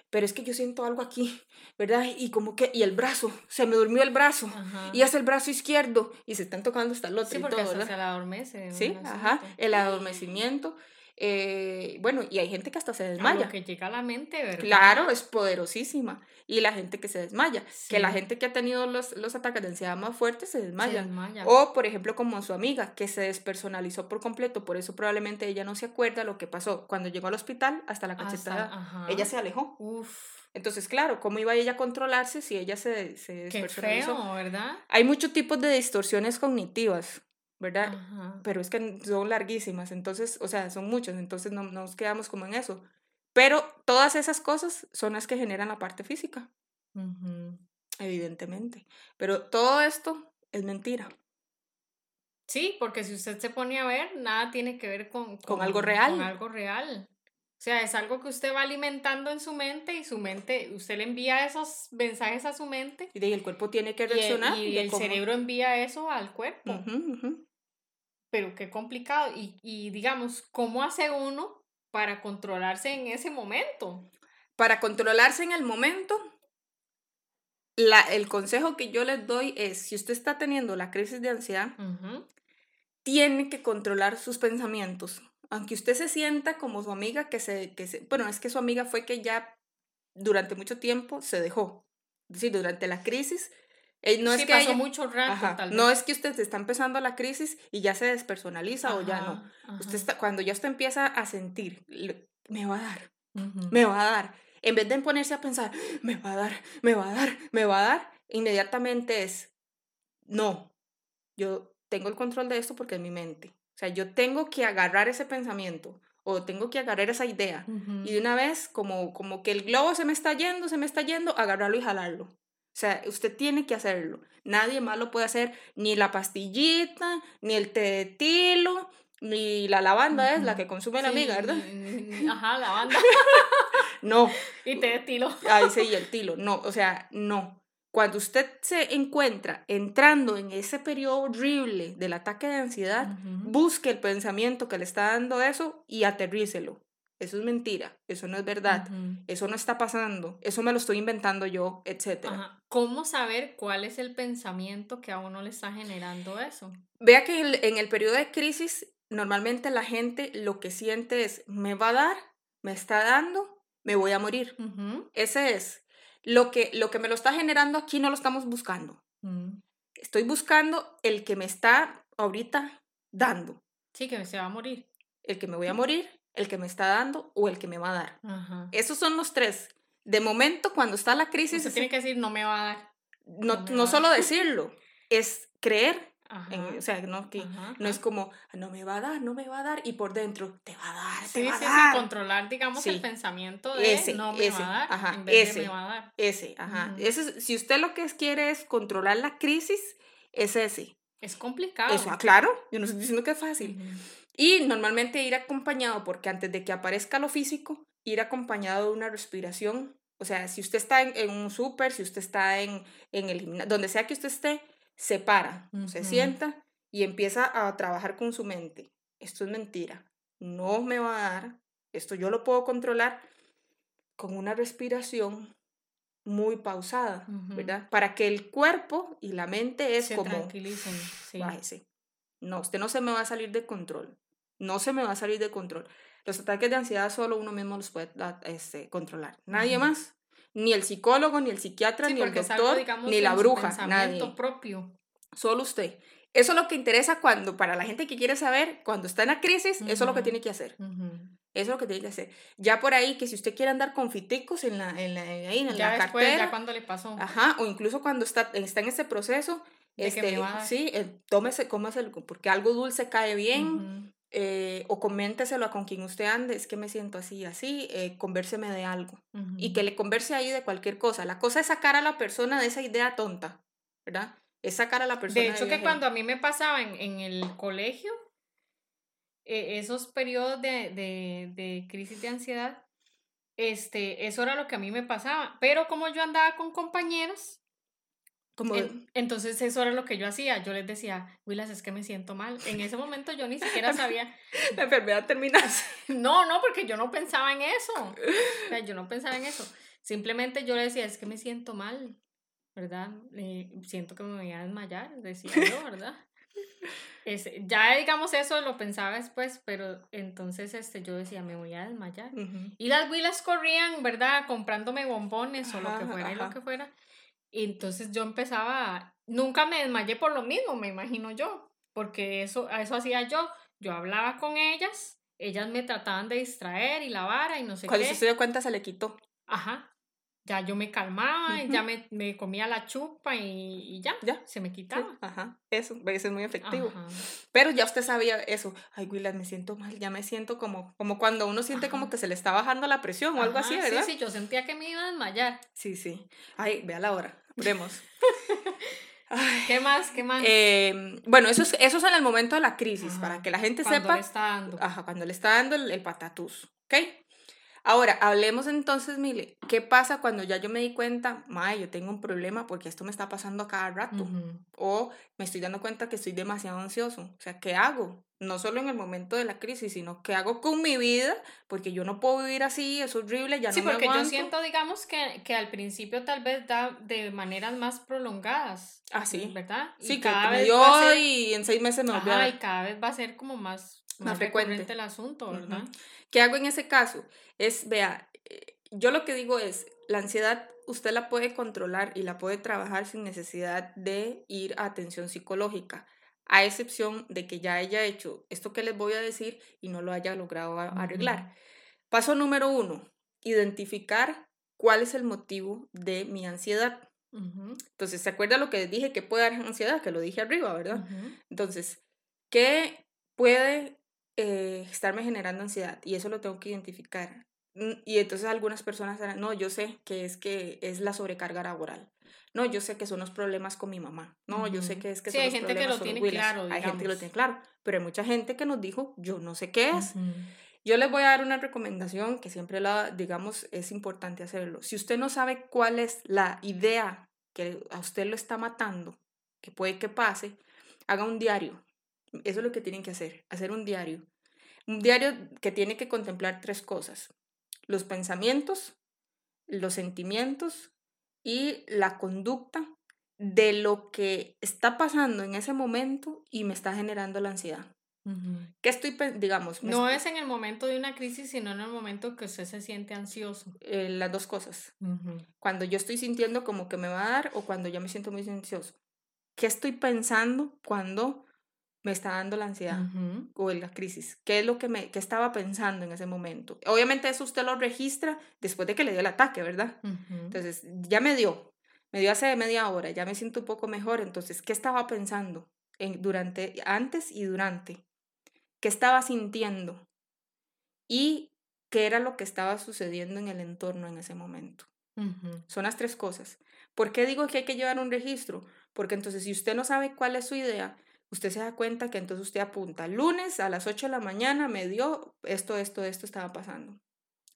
pero es que yo siento algo aquí, ¿verdad? Y como que, y el brazo, se me durmió el brazo, Ajá. y es el brazo izquierdo, y se están tocando hasta el otro Sí, y porque todo, hasta ¿verdad? se la adormece. Sí, ajá, el adormecimiento, eh, bueno, y hay gente que hasta se A lo desmaya. que llega a la mente, ¿verdad? Claro, es poderosísima. Y la gente que se desmaya, que la gente que ha tenido los, los ataques de ansiedad más fuertes se Se desmaya. desmaya. O, por ejemplo, como su amiga, que se despersonalizó por completo, por eso probablemente ella no se acuerda lo que pasó cuando llegó al hospital hasta la cachetada. Ella se alejó. Uf, Entonces, claro, ¿cómo iba ella a controlarse si ella se, se qué despersonalizó? feo, ¿verdad? Hay muchos tipos de distorsiones cognitivas, ¿verdad? Ajá. Pero es que son larguísimas, entonces, o sea, son muchas, entonces no nos quedamos como en eso. Pero todas esas cosas son las que generan la parte física, evidentemente. Pero todo esto es mentira. Sí, porque si usted se pone a ver, nada tiene que ver con, Con algo real. Con algo real. O sea, es algo que usted va alimentando en su mente y su mente, usted le envía esos mensajes a su mente Y el cuerpo tiene que y el, reaccionar. y el cerebro envía eso al cuerpo. Ujú, ujú. Pero qué complicado. Y, y digamos, ¿cómo hace uno para controlarse en ese momento? Para controlarse en el momento, la, el consejo que yo les doy es, si usted está teniendo la crisis de ansiedad, tiene que controlar sus pensamientos. Aunque usted se sienta como su amiga que se, que se, bueno, es que su amiga fue que ya durante mucho tiempo se dejó. Es decir, durante la crisis, eh, no sí, es que pasó mucho rato, Ajá, tal vez. no es que usted está empezando la crisis y ya se despersonaliza o ya no. Ajá. Usted está, cuando ya usted empieza a sentir, "Le- me va a dar, me va a dar, en vez de ponerse a pensar, me va a dar, me va a dar, me va a dar, inmediatamente es, no, yo tengo el control de esto porque es mi mente. O sea, yo tengo que agarrar ese pensamiento o tengo que agarrar esa idea. Y de una vez, como, como que el globo se me está yendo, se me está yendo, agarrarlo y jalarlo. O sea, usted tiene que hacerlo. Nadie más lo puede hacer, ni la pastillita, ni el té de tilo, ni la lavanda es la que consume la amiga, ¿verdad? Ajá, la banda. <laughs> No, <laughs> y te de tilo. ahí sí, y el tilo. No, o sea, no. Cuando usted se encuentra entrando en ese periodo horrible del ataque de ansiedad, busque el pensamiento que le está dando eso y aterrícelo. Eso es mentira, eso no es verdad, eso no está pasando, eso me lo estoy inventando yo, etc. Ajá. ¿Cómo saber cuál es el pensamiento que a uno le está generando eso? Vea que en el, en el periodo de crisis, normalmente la gente lo que siente es, me va a dar, me está dando, me voy a morir. Ese es. Lo que, lo que me lo está generando aquí no lo estamos buscando. Mm. Estoy buscando el que me está ahorita dando. Sí, que se va a morir. el que me voy a morir, el que me está dando o el que me va a dar. Ajá. Esos son los tres. De momento, cuando está la crisis, Se tiene que decir, no me va a dar. no, no no va a solo decirlo, es creer. Ajá. en- o sea, no, que, Ajá, no es ajá. como, no me va a dar, no me va a dar, y por dentro, te va a dar, te Sí, va a sí, dar. sí, controlar, digamos, el pensamiento de Ese, no me ese, va a dar, ajá, en vez ese. de me va a dar. Ese, ajá. Ese es- si usted lo que quiere es controlar la crisis, es ese. Es complicado. Eso, ah, claro, yo no estoy diciendo que es fácil. Ujú. Y normalmente ir acompañado, porque antes de que aparezca lo físico, ir acompañado de una respiración. O sea, si usted está en, en un súper, si usted está en, en el gimnasio, donde sea que usted esté, se para, se sienta y empieza a trabajar con su mente. Esto es mentira. No me va a dar. Esto yo lo puedo controlar con una respiración muy pausada. ¿verdad? Para que el cuerpo y la mente es Se como tranquilicen. Sí. bájese. No, usted no se me va a salir de control. No se me va a salir de control. Los ataques de ansiedad solo uno mismo los puede da- este, controlar. Nadie más. Ni el psicólogo, ni el psiquiatra, Sí, ni el algo, doctor, digamos, ni la bruja. Nadie. propio. Solo usted. Eso es lo que interesa cuando, para la gente que quiere saber, cuando está en la crisis, eso es lo que tiene que hacer. Eso es lo que tiene que hacer. Ya por ahí, que si usted quiere andar con fiticos en la, en la, ahí, en Ya la después, cartera, ya cuando le pasó. Ajá, o incluso cuando está, está en ese proceso, De este, sí, eh, tómese, cómase, porque algo dulce cae bien. Eh, o coménteselo a con quien usted ande, es que me siento así, así, eh, convérseme de algo. Y que le converse ahí de cualquier cosa. La cosa es sacar a la persona de esa idea tonta, ¿verdad? Es sacar a la persona De hecho, que viaje. cuando a mí me pasaba en, en el colegio, eh, esos periodos de, de, de crisis de ansiedad, este, eso era lo que a mí me pasaba. Pero como yo andaba con compañeros, Como, en- entonces eso era lo que yo hacía. Yo les decía, Willas, es que me siento mal. En ese momento yo ni siquiera <laughs> sabía. la enfermedad termina. <laughs> No, no, porque yo no pensaba en eso. O sea, yo no pensaba en eso. Simplemente yo le decía, es que me siento mal, ¿verdad? Eh, siento que me voy a desmayar, decía yo, <laughs> ¿verdad? Este, ya digamos eso lo pensaba después, pero entonces este, yo decía, me voy a desmayar. Ujú. Y las huilas corrían, ¿verdad? Comprándome bombones o lo que Ajá, fuera y lo ajá. que fuera. Entonces yo empezaba, nunca me desmayé por lo mismo, me imagino yo, porque eso, eso hacía yo. Yo hablaba con ellas, ellas me trataban de distraer y la vara y no sé Cuando qué. se dio cuenta se le quitó. Ajá. Ya yo me calmaba, y Ujú. ya me, me comía la chupa y, y ya, Ya. se me Sí, quitaba. Ajá, eso, eso es muy efectivo. Ajá. Pero ya usted sabía eso. Ay, Willa, me siento mal, ya me siento como, como cuando uno siente como Ajá. que se le está bajando la presión o algo así, ¿verdad? Sí, sí, yo sentía que me iba a desmayar. Sí, sí. Ay, vea la hora. Oremos. <laughs> Ay, ¿Qué más? ¿Qué más? em, bueno, eso es, eso es en el momento de la crisis, Ajá, para que la gente Cuando sepa le está dando. ajá, cuando le está dando el, el patatús. ¿Ok? Ahora, hablemos entonces, Mile, ¿qué pasa cuando ya yo me di cuenta, mae, yo tengo un problema porque esto me está pasando a cada rato? O me estoy dando cuenta que estoy demasiado ansioso. O sea, ¿qué hago? No solo en el momento de la crisis, sino ¿qué hago con mi vida? Porque yo no puedo vivir así, es horrible, ya Sí, no me porque yo aguanto. siento, digamos, que, que al principio tal vez da de maneras más prolongadas. Ah, sí. ¿Verdad? Y Sí, que cada vez a ser- y en seis meses me a Ajá, dar. y cada vez va a ser como más, Más más frecuente. el asunto, ¿verdad? Ujú. ¿Qué hago en ese caso? Es, vea, eh, yo lo que digo es, la ansiedad usted la puede controlar y la puede trabajar sin necesidad de ir a atención psicológica, a excepción de que ya haya hecho esto que les voy a decir y no lo haya logrado arreglar. Paso número uno, identificar cuál es el motivo de mi ansiedad. Entonces, ¿se acuerda lo que les dije que puede dar ansiedad? Que lo dije arriba, ¿verdad? Entonces, ¿qué puede eh, estarme generando ansiedad? Y eso lo tengo que identificar. Mm, Y entonces algunas personas dirán, no, yo sé que es que es la sobrecarga laboral. No, yo sé que son los problemas con mi mamá. No, yo sé que es que Sí, son hay los gente que problemas lo con tiene Willis. claro, Hay gente que lo tiene claro. Pero hay mucha gente que nos dijo, yo no sé qué es. Yo les voy a dar una recomendación que siempre la, digamos, es importante hacerlo. Si usted no sabe cuál es la idea que a usted lo está matando, que puede que pase, haga un diario. Eso es lo que tienen que hacer, hacer un diario. Un diario que tiene que contemplar tres cosas. Los pensamientos, los sentimientos y la conducta de lo que está pasando en ese momento y me está generando la ansiedad. Ujú. ¿Qué estoy, digamos? No es en el momento de una crisis, sino en el momento que usted se siente ansioso. eh, las dos cosas. Cuando yo estoy sintiendo como que me va a dar o cuando ya me siento muy ansioso. ¿Qué estoy pensando cuando me está dando la ansiedad o la crisis? ¿Qué es lo que, me, que estaba pensando en ese momento? Obviamente eso usted lo registra después de que le dio el ataque, ¿verdad? Entonces, ya me dio, me dio hace media hora, ya me siento un poco mejor, entonces, ¿qué estaba pensando en, durante, antes y durante? ¿Qué estaba sintiendo? Y qué era lo que estaba sucediendo en el entorno en ese momento. Son las tres cosas. ¿Por qué digo que hay que llevar un registro? Porque entonces si usted no sabe cuál es su idea, usted se da cuenta que entonces usted apunta, lunes a las 8 de la mañana me dio esto, esto, esto estaba pasando.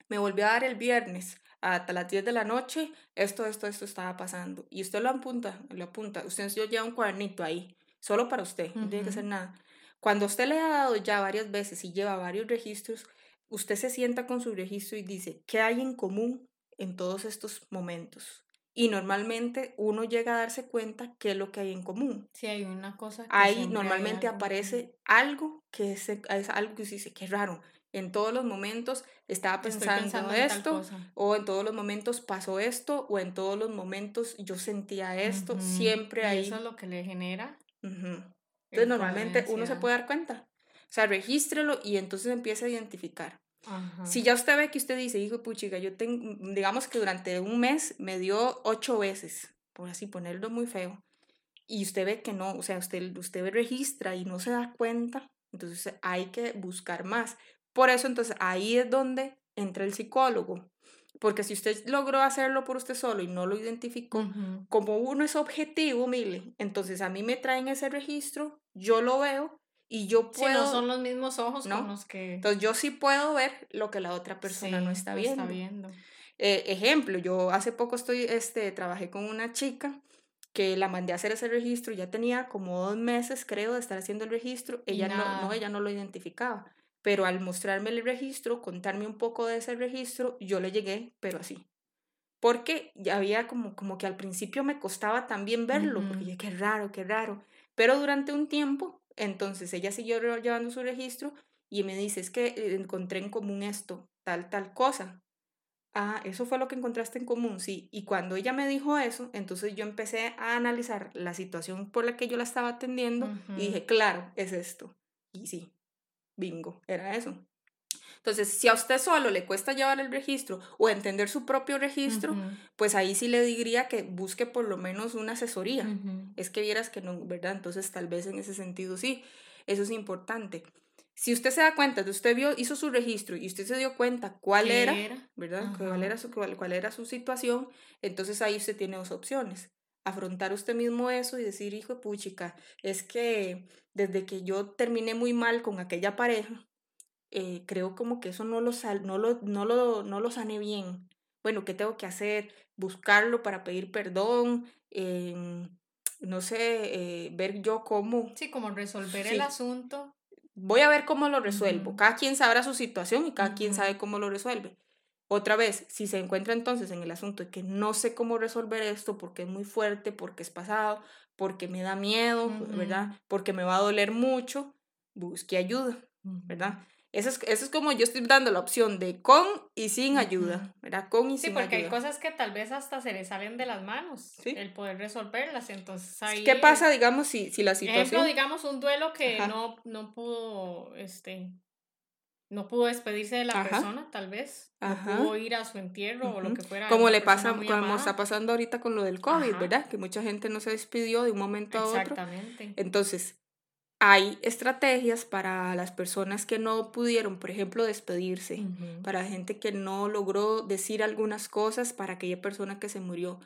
Me volvió a dar el viernes hasta las 10 de la noche, esto, esto, esto estaba pasando. Y usted lo apunta, lo apunta. Usted lleva un cuadernito ahí, solo para usted, no tiene que hacer nada. Cuando usted le ha dado ya varias veces y lleva varios registros, usted se sienta con su registro y dice, ¿qué hay en común en todos estos momentos? Y normalmente uno llega a darse cuenta qué es lo que hay en común. Sí, hay una cosa. Que Ahí normalmente aparece algo que es, es, algo que se dice, qué raro. En todos los momentos estaba pensando, esto, o en todos los momentos pasó esto, o en todos los momentos yo sentía esto, siempre ahí. Eso es lo que le genera. Entonces normalmente uno se puede dar cuenta. O sea, regístrelo y entonces empieza a identificar. Si ya usted ve que usted dice, hijo puchiga, yo tengo, digamos que durante un mes me dio ocho veces, por así ponerlo muy feo, y usted ve que no, o sea, usted, usted registra y no se da cuenta, entonces hay que buscar más. Por eso, entonces, ahí es donde entra el psicólogo. Porque si usted logró hacerlo por usted solo y no lo identificó, como uno es objetivo, mire, entonces a mí me traen ese registro, yo lo veo y yo puedo... no son los mismos ojos con los que... Entonces yo sí puedo ver lo que la otra persona no está viendo. Eh, ejemplo, yo hace poco estoy, este, trabajé con una chica que la mandé a hacer ese registro, ya tenía como dos meses creo de estar haciendo el registro, ella no, no, ella no lo identificaba, pero al mostrarme el registro, contarme un poco de ese registro, yo le llegué, pero así. Porque ya había como, como que al principio me costaba también verlo, porque ya qué raro, qué raro. Pero durante un tiempo entonces ella siguió llevando su registro y me dice, es que eh, encontré en común esto, tal, tal cosa. Ah, eso fue lo que encontraste en común, sí. Y cuando ella me dijo eso, entonces yo empecé a analizar la situación por la que yo la estaba atendiendo y dije, claro, es esto. Y sí, bingo, era eso. Entonces, si a usted solo le cuesta llevar el registro o entender su propio registro, pues ahí sí le diría que busque por lo menos una asesoría. Es que vieras que no, ¿verdad? Entonces, tal vez en ese sentido sí, eso es importante. Si usted se da cuenta, de usted vio, hizo su registro y usted se dio cuenta cuál era, ¿verdad? Cuál era, su, cuál, era su situación, entonces ahí usted tiene dos opciones afrontar usted mismo eso y decir, hijo de puchica, es que desde que yo terminé muy mal con aquella pareja, eh, creo como que eso no lo, no, lo, no, lo, no lo sané bien. Bueno, ¿qué tengo que hacer? Buscarlo para pedir perdón, em, no sé, eh, ver yo cómo. Sí, como resolver el asunto. Voy a ver cómo lo resuelvo. Cada quien sabrá su situación y cada quien sabe cómo lo resuelve. Otra vez, si se encuentra entonces en el asunto de que no sé cómo resolver esto porque es muy fuerte, porque es pasado, porque me da miedo, ¿verdad? Porque me va a doler mucho, busque ayuda, ¿verdad? Eso es, eso es como yo estoy dando la opción de con y sin ayuda, ¿verdad? Con y sí, sin ayuda. Sí, porque hay cosas que tal vez hasta se le salen de las manos, ¿Sí? el poder resolverlas, entonces ahí... ¿Qué pasa, digamos, si, si la situación... Ejemplo, digamos, un duelo que no, no pudo, este, no pudo despedirse de la persona, tal vez, Ajá. no pudo ir a su entierro o lo que fuera. Como le pasa, como está pasando ahorita con lo del COVID, ¿verdad? Que mucha gente no se despidió de un momento a otro. Exactamente. Entonces, hay estrategias para las personas que no pudieron, por ejemplo, despedirse, para gente que no logró decir algunas cosas, para aquella persona que se murió.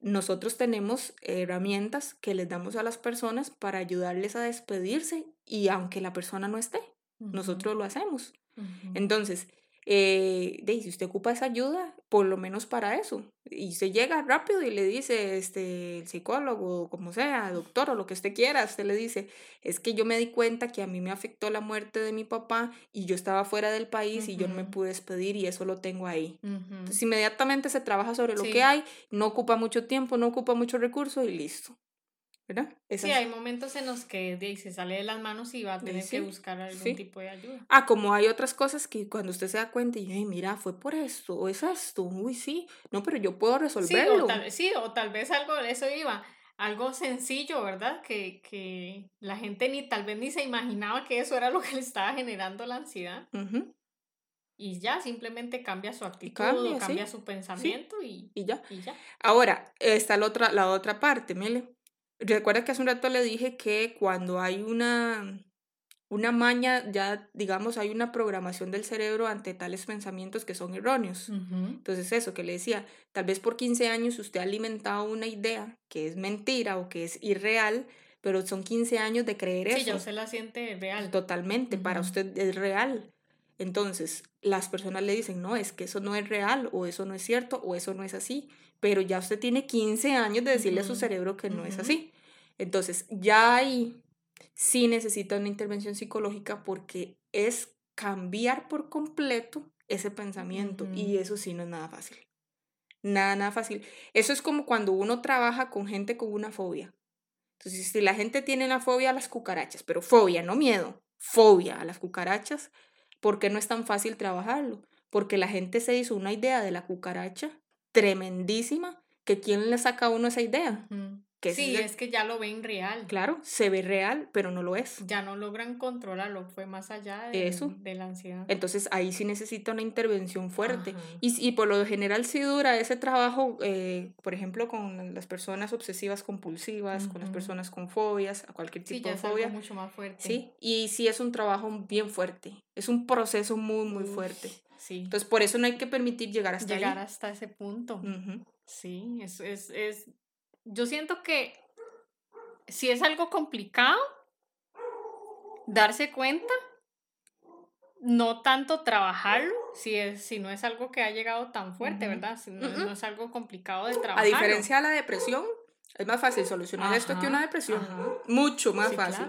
Nosotros tenemos herramientas que les damos a las personas para ayudarles a despedirse y aunque la persona no esté, nosotros lo hacemos. Entonces, eh, de, si usted ocupa esa ayuda, por lo menos para eso. Y se llega rápido y le dice, este, el psicólogo, como sea, doctor o lo que usted quiera, usted le dice, es que yo me di cuenta que a mí me afectó la muerte de mi papá y yo estaba fuera del país y yo no me pude despedir y eso lo tengo ahí. Entonces inmediatamente se trabaja sobre lo que hay, no ocupa mucho tiempo, no ocupa mucho recurso y listo. ¿Verdad? sí, hay momentos en los que se sale de las manos y va a tener que buscar algún tipo de ayuda. Ah, como hay otras cosas que cuando usted se da cuenta y, mira, fue por esto, o es esto, uy, sí, no, pero yo puedo resolverlo. Sí, o tal, sí, o tal vez algo, eso iba. algo sencillo, ¿verdad? Que, que la gente ni tal vez ni se imaginaba que eso era lo que le estaba generando la ansiedad. Y ya, simplemente cambia su actitud, cambia, su pensamiento y, y, ya. y ya. Ahora, está la otra, la otra parte, Mele. Recuerda que hace un rato le dije que cuando hay una, una maña, ya digamos, hay una programación del cerebro ante tales pensamientos que son erróneos. Entonces, eso que le decía, tal vez por 15 años usted ha alimentado una idea que es mentira o que es irreal, pero son 15 años de creer eso. Sí, ya usted la siente real. Totalmente, para usted es real. Entonces, las personas le dicen, no, es que eso no es real, o eso no es cierto, o eso no es así, pero ya usted tiene 15 años de decirle a su cerebro que no es así. Entonces, ya ahí sí necesita una intervención psicológica porque es cambiar por completo ese pensamiento y eso sí no es nada fácil. Nada, nada fácil. Eso es como cuando uno trabaja con gente con una fobia. Entonces, si la gente tiene una fobia a las cucarachas, pero fobia, no miedo, fobia a las cucarachas, ¿Por qué no es tan fácil trabajarlo? Porque la gente se hizo una idea de la cucaracha tremendísima que quién le saca a uno esa idea sí, es, que ya lo ven real. Claro, se ve real, pero no lo es. Ya no logran controlarlo, fue más allá de, Eso. de la ansiedad. Entonces ahí sí necesita una intervención fuerte. Y, y, por lo general sí dura ese trabajo, eh, por ejemplo, con las personas obsesivas compulsivas, con las personas con fobias, a cualquier tipo de fobia. mucho más fuerte. Sí, y sí es un trabajo bien fuerte, es un proceso muy, muy fuerte. Sí. Entonces por eso no hay que permitir llegar hasta llegar hasta ese punto. Sí, es, es, es yo siento que si es algo complicado, darse cuenta, no tanto trabajarlo, si, es, si no es algo que ha llegado tan fuerte, ¿verdad? Si no, es algo complicado de trabajar. A diferencia de la depresión, es más fácil solucionar esto que una depresión. Mucho más fácil.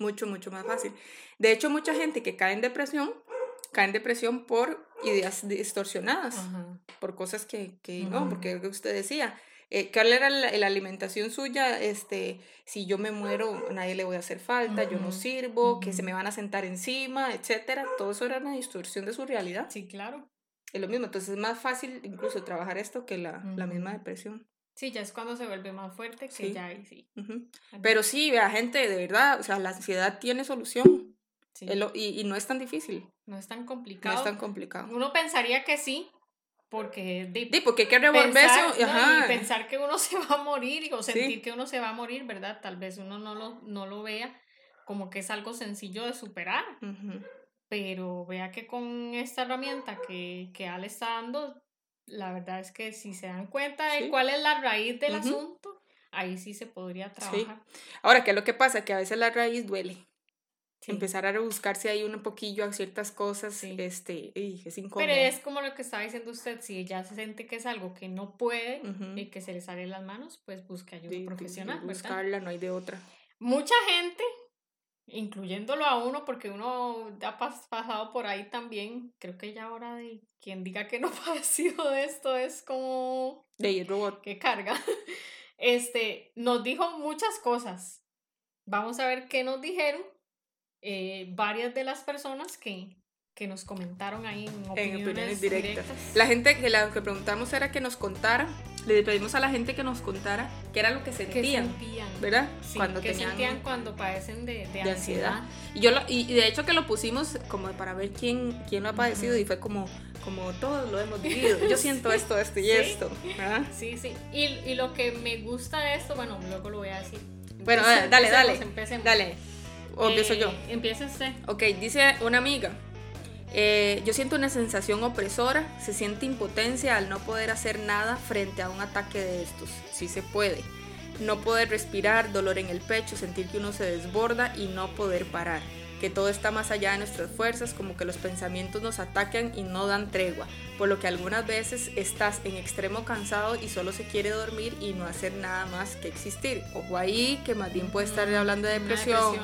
Mucho, mucho más fácil. De hecho, mucha gente que cae en depresión, cae en depresión por ideas distorsionadas, por cosas que, que no, porque usted decía, eh, ¿Cuál era la, alimentación suya? Este, si yo me muero, nadie le voy a hacer falta, yo no sirvo, que se me van a sentar encima, etcétera. Todo eso era una distorsión de su realidad. Sí, claro. Es lo mismo, entonces es más fácil incluso trabajar esto que la, la misma depresión. Sí, ya es cuando se vuelve más fuerte que ya ahí sí. Pero sí, vea, gente, de verdad, o sea, la ansiedad tiene solución. Sí. y, y, no es tan difícil. No es tan complicado. No es tan complicado. Uno pensaría que sí, porque, de, porque hay que pensar, y pensar que uno <laughs> se va a morir o sentir que uno se va a morir, ¿verdad? Tal vez uno no lo, no lo vea como que es algo sencillo de superar. Pero vea que con esta herramienta que, que Ale está dando, la verdad es que si se dan cuenta de cuál es la raíz del asunto, ahí sí se podría trabajar. Ahora, ¿qué es lo que pasa? Que a veces la raíz duele. Empezar a rebuscarse ahí un poquillo a ciertas cosas, este, y es incómodo. Pero es como lo que estaba diciendo usted, si ella se siente que es algo que no puede y que se le sale las manos, pues busque ayuda profesional. buscarla, no hay de otra. Mucha gente, incluyéndolo a uno, porque uno ha pasado por ahí también, creo que ya ahora de quien diga que no <laughs> ha padecido de esto es como... De robot. Que carga. <laughs> Este, nos dijo muchas cosas. Vamos a ver qué nos dijeron eh, varias de las personas que, que nos comentaron ahí en opiniones, directas. La gente que la que preguntamos era que nos contara, le pedimos a la gente que nos contara qué era lo que sentían, sentían ¿verdad? cuando ¿qué sentían cuando padecen de, de, ansiedad. Y yo lo, y de hecho que lo pusimos como para ver quién, quién lo ha padecido y fue como como todos lo hemos vivido. Yo siento <laughs> esto, esto y esto. ¿verdad? Sí, sí. Y, y, lo que me gusta de esto, bueno, luego lo voy a decir. Bueno, dale, dale. Dale. ¿O empiezo yo? Eh, empieza usted. Ok, dice una amiga. Eh, yo siento una sensación opresora, se siente impotencia al no poder hacer nada frente a un ataque de estos. Sí se puede. No poder respirar, dolor en el pecho, sentir que uno se desborda y no poder parar. Que todo está más allá de nuestras fuerzas, como que los pensamientos nos atacan y no dan tregua. Por lo que algunas veces estás en extremo cansado y solo se quiere dormir y no hacer nada más que existir. Ojo ahí, que más bien puede estar hablando de depresión.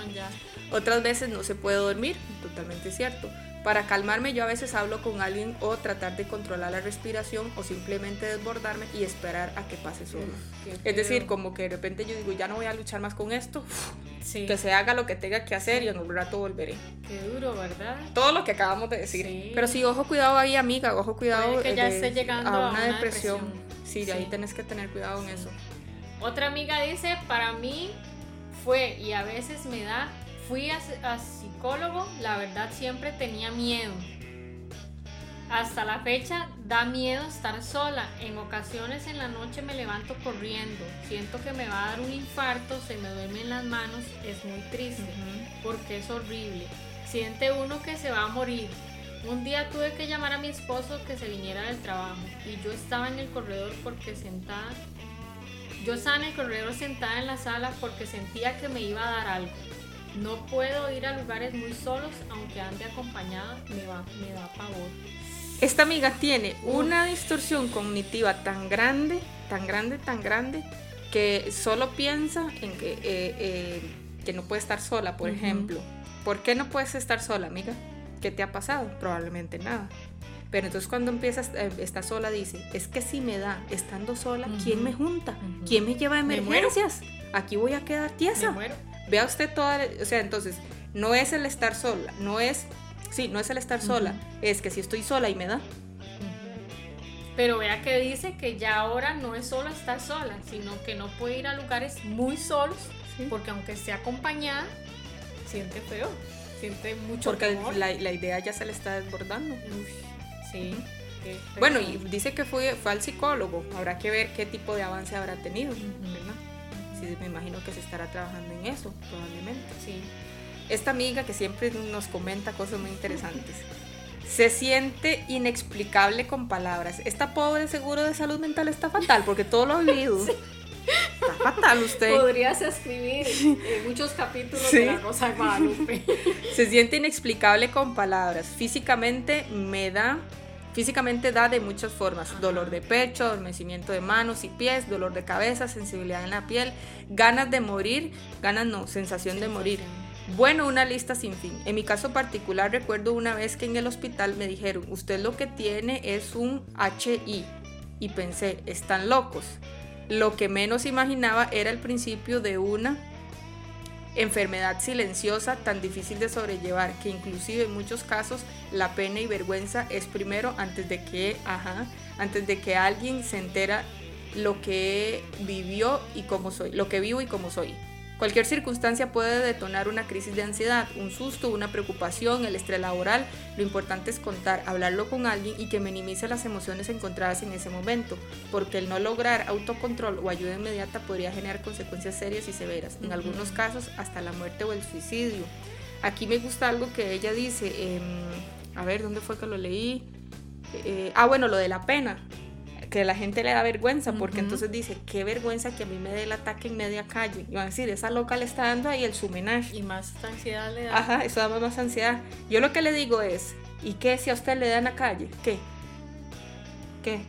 Otras veces no se puede dormir, totalmente cierto. Para calmarme yo a veces hablo con alguien o tratar de controlar la respiración o simplemente desbordarme y esperar a que pase solo. es decir, como que de repente yo digo, ya no voy a luchar más con esto, que se haga lo que tenga que hacer y en un rato volveré. Qué duro, ¿verdad? Todo lo que acabamos de decir. Pero sí, ojo cuidado ahí, amiga, ojo cuidado que ya esté llegando a una, depresión. Sí, de ahí tenés que tener cuidado en eso. Otra amiga dice, para mí fue y a veces me da, fui a, a psicólogo, la verdad siempre tenía miedo. Hasta la fecha da miedo estar sola. En ocasiones en la noche me levanto corriendo. Siento que me va a dar un infarto, se me duermen las manos. Es muy triste porque es horrible. Siente uno que se va a morir. Un día tuve que llamar a mi esposo que se viniera del trabajo y yo estaba en el corredor porque sentada. Yo estaba en el corredor sentada en la sala porque sentía que me iba a dar algo. No puedo ir a lugares muy solos, aunque ande acompañada, me, va, me da pavor. Esta amiga tiene una distorsión cognitiva tan grande, tan grande, tan grande, que solo piensa en que, eh, eh, que no puede estar sola, por ejemplo. ¿Por qué no puedes estar sola, amiga? ¿Qué te ha pasado? Probablemente nada. Pero entonces cuando empiezas, eh, está sola, dice, es que si me da, estando sola, ¿quién me junta? ¿Quién me lleva a emergencias? Aquí voy a quedar tiesa. Vea usted toda, o sea, entonces, no es el estar sola, no es Sí, no es el estar sola, es que si estoy sola y me da. Pero vea que dice que ya ahora no es solo estar sola, sino que no puede ir a lugares muy solos, porque aunque esté acompañada, siente feo, siente mucho Porque la, la, idea ya se le está desbordando. sí. Bueno, y dice que fue, fue al psicólogo, habrá que ver qué tipo de avance habrá tenido, Sí, me imagino que se estará trabajando en eso, probablemente. Sí esta amiga que siempre nos comenta cosas muy interesantes. Se siente inexplicable con palabras. Esta pobre seguro de salud mental está fatal porque todo lo ha vivido. <laughs> Está fatal usted. Podrías escribir muchos capítulos de la Rosa Guadalupe. Se siente inexplicable con palabras. Físicamente me da Físicamente da de muchas formas, dolor de pecho, adormecimiento de manos y pies, dolor de cabeza, sensibilidad en la piel, ganas de morir, ganas no, sensación de morir, bueno, una lista sin fin. En mi caso particular recuerdo una vez que en el hospital me dijeron, usted lo que tiene es un HI. Y pensé, están locos. Lo que menos imaginaba era el principio de una enfermedad silenciosa tan difícil de sobrellevar que inclusive en muchos casos la pena y vergüenza es primero antes de que, ajá, antes de que alguien se entera lo que vivió y cómo soy, lo que vivo y cómo soy. Cualquier circunstancia puede detonar una crisis de ansiedad, un susto, una preocupación, el estrés laboral. Lo importante es contar, hablarlo con alguien y que minimice las emociones encontradas en ese momento, porque el no lograr autocontrol o ayuda inmediata podría generar consecuencias serias y severas, en algunos casos hasta la muerte o el suicidio. Aquí me gusta algo que ella dice, em, a ver, ¿dónde fue que lo leí? Eh, ah, bueno, lo de la pena que la gente le da vergüenza, porque entonces dice, qué vergüenza que a mí me dé el ataque en media calle. Y van a decir, esa loca le está dando ahí el sumenage. Y más ansiedad le da. Ajá, eso da más ansiedad. Yo lo que le digo es, ¿y qué si a usted le da en la calle? ¿Qué? ¿Qué?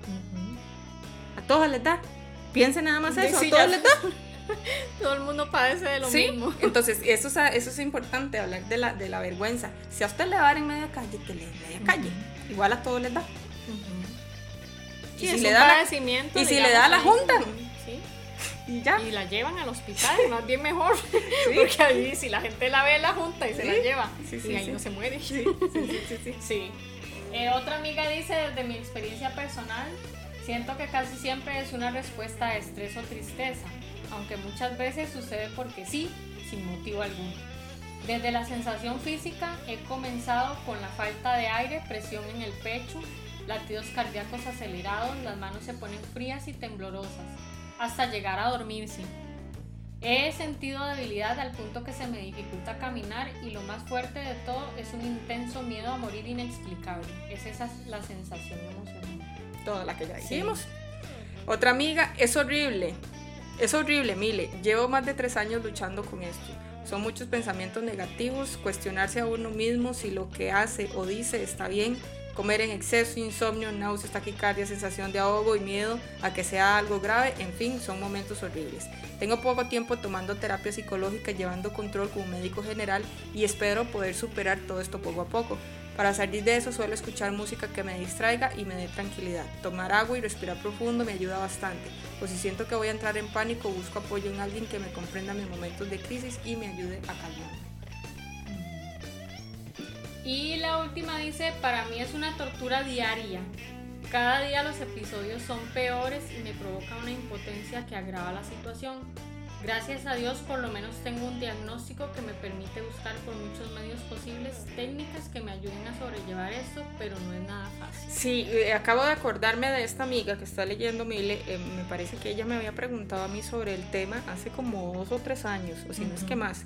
A todos les da. Piense nada más eso, a todos les da. <laughs> Todo el mundo padece de lo mismo. <laughs> Entonces, eso es, eso es importante, hablar de la, de la vergüenza. Si a usted le da en media calle, que le dé en media calle. Igual a todos les da y si le da y si le da la junta. Y ya. Y la llevan al hospital más bien mejor. <laughs> Porque ahí si la gente la ve la junta y se la lleva. Y ahí no se muere. Sí. <laughs> Sí. Eh, otra amiga dice desde mi experiencia personal siento que casi siempre es una respuesta a estrés o tristeza aunque muchas veces sucede porque sí sin motivo alguno. Desde la sensación física he comenzado con la falta de aire, presión en el pecho, latidos cardíacos acelerados, las manos se ponen frías y temblorosas, hasta llegar a dormirse. He sentido debilidad al punto que se me dificulta caminar y lo más fuerte de todo es un intenso miedo a morir inexplicable. Es esa la sensación emocional. Toda la que ya dijimos. Otra amiga, es horrible. Es horrible, Mile. Llevo más de tres años luchando con esto. Son muchos pensamientos negativos, cuestionarse a uno mismo si lo que hace o dice está bien, comer en exceso, insomnio, náuseas, taquicardia, sensación de ahogo y miedo a que sea algo grave, en fin, son momentos horribles. Tengo poco tiempo tomando terapia psicológica, llevando control como médico general y espero poder superar todo esto poco a poco. Para salir de eso suelo escuchar música que me distraiga y me dé tranquilidad. Tomar agua y respirar profundo me ayuda bastante. O si siento que voy a entrar en pánico, busco apoyo en alguien que me comprenda mis momentos de crisis y me ayude a calmarme. Y la última dice, para mí es una tortura diaria. Cada día los episodios son peores y me provoca una impotencia que agrava la situación. Gracias a Dios por lo menos tengo un diagnóstico que me permite buscar por muchos medios posibles técnicas que me ayuden a sobrellevar esto, pero no es nada fácil. Sí, eh, acabo de acordarme de esta amiga que está leyendo Mile, eh, me parece que ella me había preguntado a mí sobre el tema hace como dos o tres años, o si no es que más.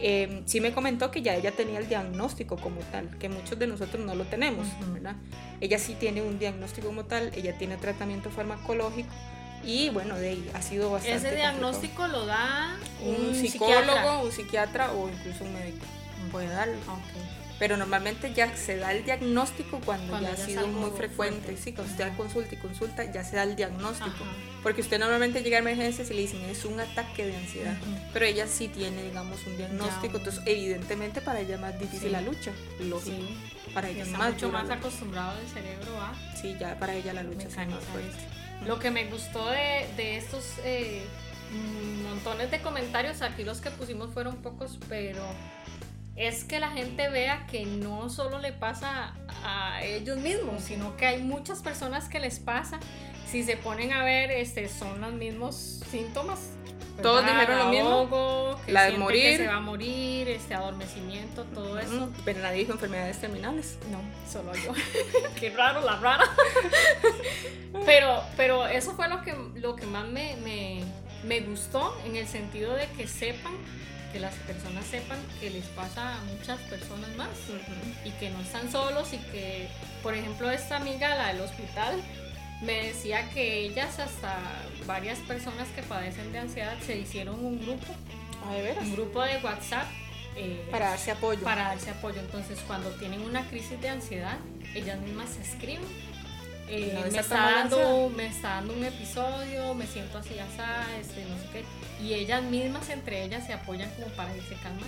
Eh, sí me comentó que ya ella tenía el diagnóstico como tal, que muchos de nosotros no lo tenemos, ¿verdad? Ella sí tiene un diagnóstico como tal, ella tiene tratamiento farmacológico y bueno, de ahí ha sido bastante. Ese diagnóstico lo da un, psicólogo, un psiquiatra o incluso un médico. Puede darlo. Pero normalmente ya se da el diagnóstico cuando, ya ha sido muy frecuente. Sí, cuando usted consulta y consulta, ya se da el diagnóstico. Porque usted normalmente llega a emergencias y le dicen es un ataque de ansiedad. Pero ella sí tiene, digamos, un diagnóstico. Entonces, evidentemente, para ella es más difícil la lucha. Lógico. Para ella es más mucho más acostumbrado el cerebro a. Sí, ya para ella la lucha es más fuerte. Lo que me gustó de, de estos eh, montones de comentarios, aquí los que pusimos fueron pocos, pero es que la gente vea que no solo le pasa a ellos mismos, sino que hay muchas personas que les pasa. Si se ponen a ver, este, son los mismos síntomas todos dijeron lo mismo. la de morir. se va a morir, este adormecimiento, todo eso. Pero nadie dijo enfermedades terminales. No, solo yo. <laughs> Qué raro, la rara. <laughs> pero, pero eso fue lo que, lo que más me, me, me gustó en el sentido de que sepan que las personas sepan que les pasa a muchas personas más y que no están solos y que, por ejemplo, esta amiga, la del hospital, me decía que ellas hasta varias personas que padecen de ansiedad se hicieron un grupo, ah, ¿de veras? un grupo de WhatsApp eh, para darse apoyo. Para darse apoyo. Entonces, cuando tienen una crisis de ansiedad, ellas mismas se escriben. Eh, me, está dando, me está dando un episodio, me siento así, así, este, no sé qué. Y ellas mismas, entre ellas, se apoyan como para irse calmando.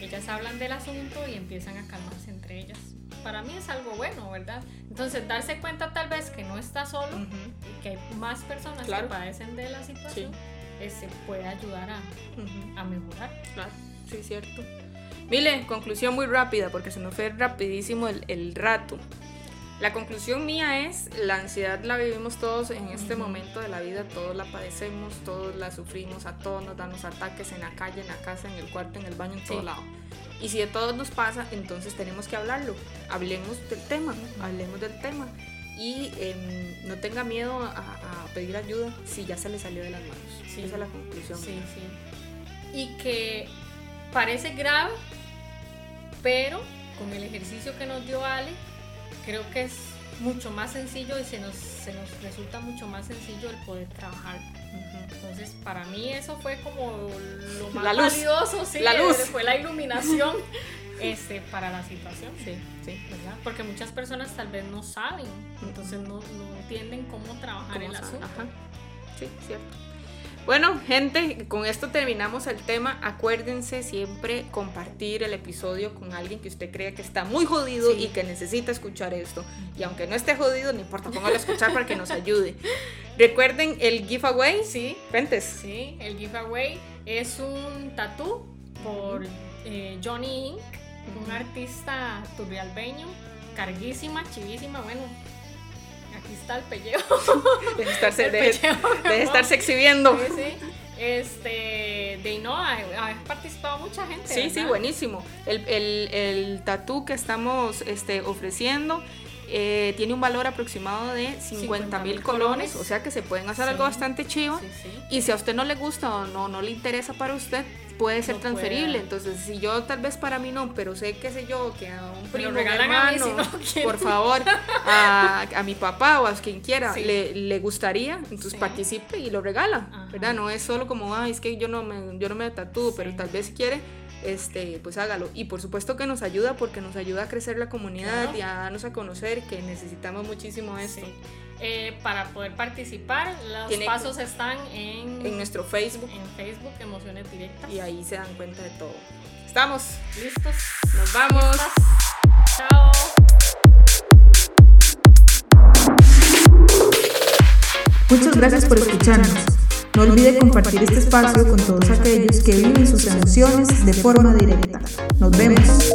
Ellas hablan del asunto y empiezan a calmarse entre ellas para mí es algo bueno, ¿verdad? Entonces, darse cuenta tal vez que no está solo y que hay más personas que padecen de la situación, se este, puede ayudar a, a, mejorar. Claro, sí, cierto. Mile, conclusión muy rápida, porque se nos fue rapidísimo el, el rato. La conclusión mía es, la ansiedad la vivimos todos en este momento de la vida, todos la padecemos, todos la sufrimos, a todos nos dan los ataques en la calle, en la casa, en el cuarto, en el baño, en todo lado. Y si de todos nos pasa, entonces tenemos que hablarlo. Hablemos del tema, hablemos del tema. Y em, no tenga miedo a, pedir ayuda si ya se le salió de las manos. Esa es la conclusión. Sí, sí. Y que parece grave, pero con el ejercicio que nos dio Ale, creo que es mucho más sencillo y se nos, se nos resulta mucho más sencillo el poder trabajar. Entonces, para mí eso fue como lo más la valioso, sí, la luz. fue la iluminación <laughs> este, para la situación. Sí, sí. ¿verdad? Porque muchas personas tal vez no saben, entonces no, no entienden cómo trabajar el asunto. Sí, cierto. Bueno, gente, con esto terminamos el tema. Acuérdense siempre compartir el episodio con alguien que usted crea que está muy jodido y que necesita escuchar esto. Y aunque no esté jodido, no importa, póngalo a escuchar para que nos ayude. <laughs> Recuerden el giveaway. Sí. Cuentes. Sí, el giveaway es un tatú por eh, Johnny Inc., un artista turrialbeño, carguísima, chivísima, bueno, aquí está el pellejo. <laughs> Deje estarse, de, estarse exhibiendo. Sí, sí. Este, de no, ha, participado mucha gente. Sí, sí, buenísimo. El, el, el tatú que estamos este, ofreciendo eh, tiene un valor aproximado de 50 mil colones, o sea que se pueden hacer algo bastante chivo. y si a usted no le gusta o no, no le interesa para usted, puede ser transferible. Entonces, si yo tal vez para mí no, pero sé, qué sé yo, que a un primo, hermano, por favor, <laughs> a, a, mi papá o a quien quiera, le, le, gustaría, entonces participe y lo regala, ¿verdad? No es solo como, ay, es que yo no me, yo no me tatúo, pero tal vez quiere este, pues hágalo. Y por supuesto que nos ayuda porque nos ayuda a crecer la comunidad y a darnos a conocer que necesitamos muchísimo esto. Eh, para poder participar, los pasos están en, en nuestro Facebook. En Facebook, Emociones Directas. Y ahí se dan cuenta de todo. Estamos listos. Nos vamos. Chao. Muchas gracias por escucharnos. No olvide compartir este espacio con todos aquellos que viven sus emociones de forma directa. Nos vemos.